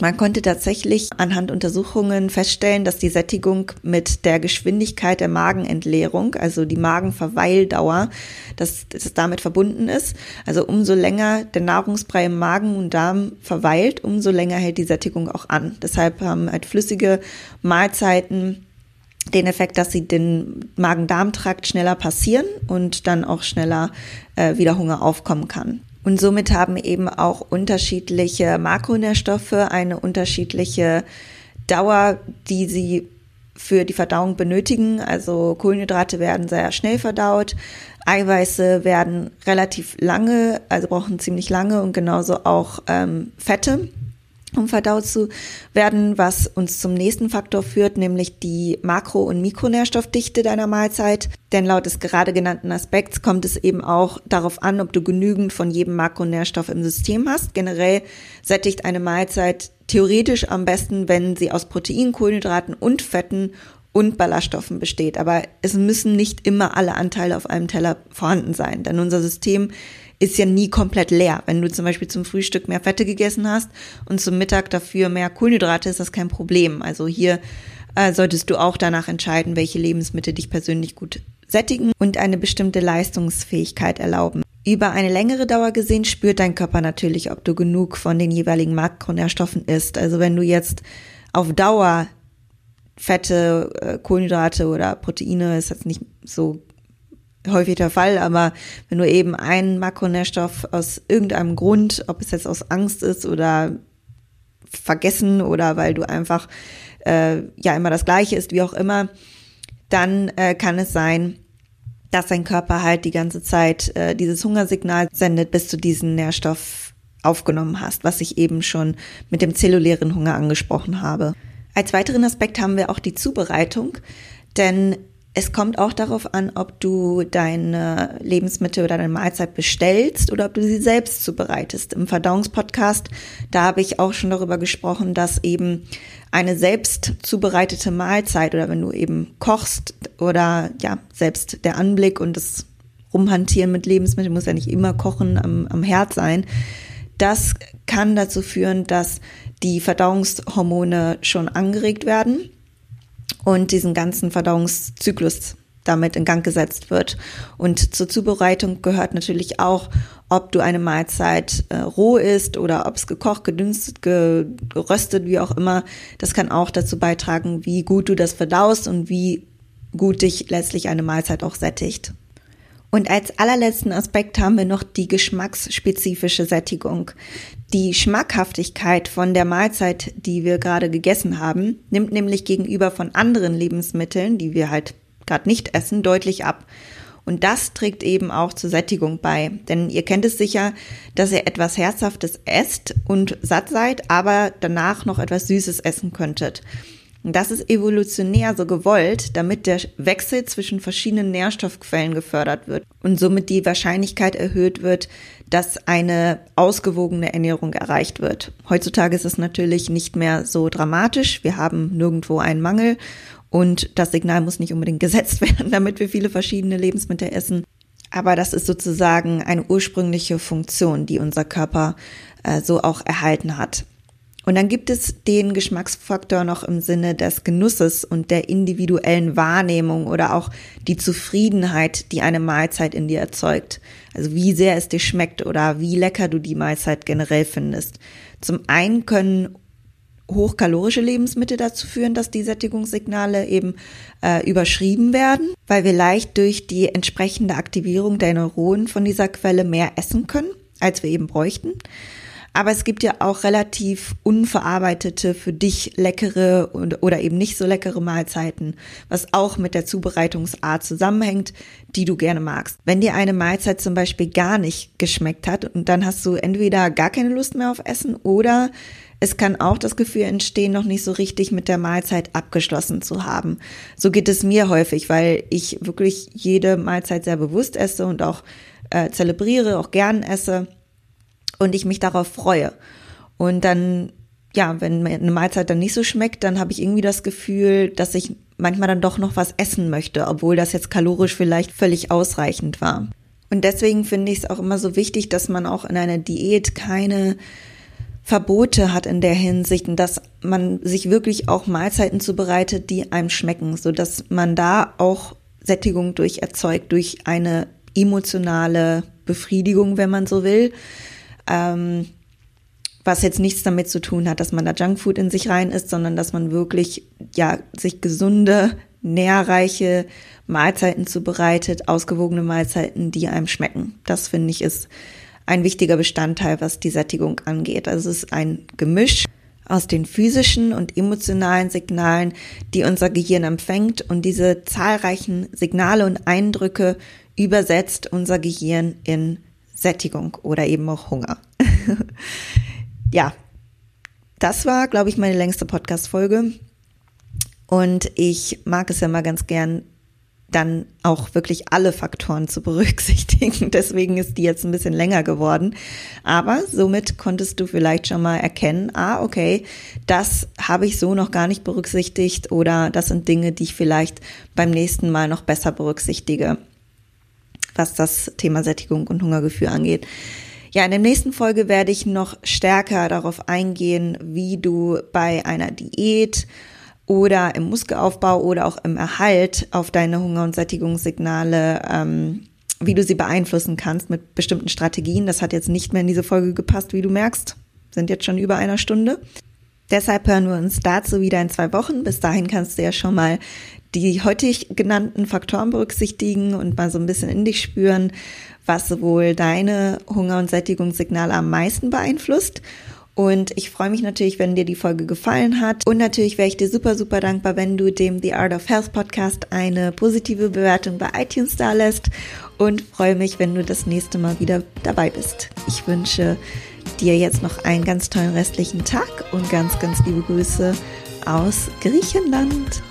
man konnte tatsächlich anhand Untersuchungen feststellen, dass die Sättigung mit der Geschwindigkeit der Magenentleerung, also die Magenverweildauer, dass das damit verbunden ist. Also umso länger der Nahrungsbrei im Magen und Darm verweilt, umso länger hält die Sättigung auch an. Deshalb haben halt flüssige Mahlzeiten den Effekt, dass sie den Magen-Darm-Trakt schneller passieren und dann auch schneller äh, wieder Hunger aufkommen kann. Und somit haben eben auch unterschiedliche Makronährstoffe eine unterschiedliche Dauer, die sie für die Verdauung benötigen. Also Kohlenhydrate werden sehr schnell verdaut, Eiweiße werden relativ lange, also brauchen ziemlich lange und genauso auch ähm, Fette. Um verdaut zu werden, was uns zum nächsten Faktor führt, nämlich die Makro- und Mikronährstoffdichte deiner Mahlzeit. Denn laut des gerade genannten Aspekts kommt es eben auch darauf an, ob du genügend von jedem Makronährstoff im System hast. Generell sättigt eine Mahlzeit theoretisch am besten, wenn sie aus Protein, Kohlenhydraten und Fetten und Ballaststoffen besteht. Aber es müssen nicht immer alle Anteile auf einem Teller vorhanden sein, denn unser System ist ja nie komplett leer. Wenn du zum Beispiel zum Frühstück mehr Fette gegessen hast und zum Mittag dafür mehr Kohlenhydrate, ist das kein Problem. Also hier äh, solltest du auch danach entscheiden, welche Lebensmittel dich persönlich gut sättigen und eine bestimmte Leistungsfähigkeit erlauben. Über eine längere Dauer gesehen spürt dein Körper natürlich, ob du genug von den jeweiligen Makronährstoffen isst. Also wenn du jetzt auf Dauer Fette, äh, Kohlenhydrate oder Proteine, ist jetzt nicht so häufig der Fall, aber wenn du eben einen Makronährstoff aus irgendeinem Grund, ob es jetzt aus Angst ist oder vergessen oder weil du einfach äh, ja immer das Gleiche ist, wie auch immer, dann äh, kann es sein, dass dein Körper halt die ganze Zeit äh, dieses Hungersignal sendet, bis du diesen Nährstoff aufgenommen hast, was ich eben schon mit dem zellulären Hunger angesprochen habe. Als weiteren Aspekt haben wir auch die Zubereitung, denn es kommt auch darauf an, ob du deine Lebensmittel oder deine Mahlzeit bestellst oder ob du sie selbst zubereitest. Im Verdauungspodcast, da habe ich auch schon darüber gesprochen, dass eben eine selbst zubereitete Mahlzeit oder wenn du eben kochst oder ja, selbst der Anblick und das Rumhantieren mit Lebensmitteln muss ja nicht immer kochen am, am Herd sein. Das kann dazu führen, dass die Verdauungshormone schon angeregt werden und diesen ganzen Verdauungszyklus damit in Gang gesetzt wird. Und zur Zubereitung gehört natürlich auch, ob du eine Mahlzeit äh, roh isst oder ob es gekocht, gedünstet, geröstet, wie auch immer. Das kann auch dazu beitragen, wie gut du das verdaust und wie gut dich letztlich eine Mahlzeit auch sättigt. Und als allerletzten Aspekt haben wir noch die geschmacksspezifische Sättigung. Die Schmackhaftigkeit von der Mahlzeit, die wir gerade gegessen haben, nimmt nämlich gegenüber von anderen Lebensmitteln, die wir halt gerade nicht essen, deutlich ab. Und das trägt eben auch zur Sättigung bei. Denn ihr kennt es sicher, dass ihr etwas Herzhaftes esst und satt seid, aber danach noch etwas Süßes essen könntet. Und das ist evolutionär so gewollt, damit der Wechsel zwischen verschiedenen Nährstoffquellen gefördert wird und somit die Wahrscheinlichkeit erhöht wird, dass eine ausgewogene Ernährung erreicht wird. Heutzutage ist es natürlich nicht mehr so dramatisch. Wir haben nirgendwo einen Mangel und das Signal muss nicht unbedingt gesetzt werden, damit wir viele verschiedene Lebensmittel essen. Aber das ist sozusagen eine ursprüngliche Funktion, die unser Körper äh, so auch erhalten hat. Und dann gibt es den Geschmacksfaktor noch im Sinne des Genusses und der individuellen Wahrnehmung oder auch die Zufriedenheit, die eine Mahlzeit in dir erzeugt. Also wie sehr es dir schmeckt oder wie lecker du die Mahlzeit generell findest. Zum einen können hochkalorische Lebensmittel dazu führen, dass die Sättigungssignale eben äh, überschrieben werden, weil wir leicht durch die entsprechende Aktivierung der Neuronen von dieser Quelle mehr essen können, als wir eben bräuchten. Aber es gibt ja auch relativ unverarbeitete, für dich leckere oder eben nicht so leckere Mahlzeiten, was auch mit der Zubereitungsart zusammenhängt, die du gerne magst. Wenn dir eine Mahlzeit zum Beispiel gar nicht geschmeckt hat und dann hast du entweder gar keine Lust mehr auf Essen oder es kann auch das Gefühl entstehen, noch nicht so richtig mit der Mahlzeit abgeschlossen zu haben. So geht es mir häufig, weil ich wirklich jede Mahlzeit sehr bewusst esse und auch äh, zelebriere, auch gern esse und ich mich darauf freue. Und dann, ja, wenn eine Mahlzeit dann nicht so schmeckt, dann habe ich irgendwie das Gefühl, dass ich manchmal dann doch noch was essen möchte, obwohl das jetzt kalorisch vielleicht völlig ausreichend war. Und deswegen finde ich es auch immer so wichtig, dass man auch in einer Diät keine Verbote hat in der Hinsicht und dass man sich wirklich auch Mahlzeiten zubereitet, die einem schmecken, so dass man da auch Sättigung durch erzeugt, durch eine emotionale Befriedigung, wenn man so will, ähm, was jetzt nichts damit zu tun hat, dass man da Junkfood in sich rein isst, sondern dass man wirklich ja sich gesunde, nährreiche Mahlzeiten zubereitet, ausgewogene Mahlzeiten, die einem schmecken. Das finde ich ist ein wichtiger Bestandteil, was die Sättigung angeht. Also es ist ein Gemisch aus den physischen und emotionalen Signalen, die unser Gehirn empfängt und diese zahlreichen Signale und Eindrücke übersetzt unser Gehirn in Sättigung oder eben auch Hunger. ja, Das war, glaube ich, meine längste Podcast-Folge. Und ich mag es ja mal ganz gern, dann auch wirklich alle Faktoren zu berücksichtigen. Deswegen ist die jetzt ein bisschen länger geworden. Aber somit konntest du vielleicht schon mal erkennen, ah, okay, das habe ich so noch gar nicht berücksichtigt oder das sind Dinge, die ich vielleicht beim nächsten Mal noch besser berücksichtige, was das Thema Sättigung und Hungergefühl angeht. Ja, in der nächsten Folge werde ich noch stärker darauf eingehen, wie du bei einer Diät oder im Muskelaufbau oder auch im Erhalt auf deine Hunger- und Sättigungssignale, ähm, wie du sie beeinflussen kannst mit bestimmten Strategien. Das hat jetzt nicht mehr in diese Folge gepasst, wie du merkst. Sind jetzt schon über einer Stunde. Deshalb hören wir uns dazu wieder in zwei Wochen. Bis dahin kannst du ja schon mal die heutig genannten Faktoren berücksichtigen und mal so ein bisschen in dich spüren, was wohl deine Hunger- und Sättigungssignale am meisten beeinflusst. Und ich freue mich natürlich, wenn dir die Folge gefallen hat. Und natürlich wäre ich dir super, super dankbar, wenn du dem The Art of Health Podcast eine positive Bewertung bei iTunes da lässt. Und freue mich, wenn du das nächste Mal wieder dabei bist. Ich wünsche dir jetzt noch einen ganz tollen restlichen Tag und ganz, ganz liebe Grüße aus Griechenland.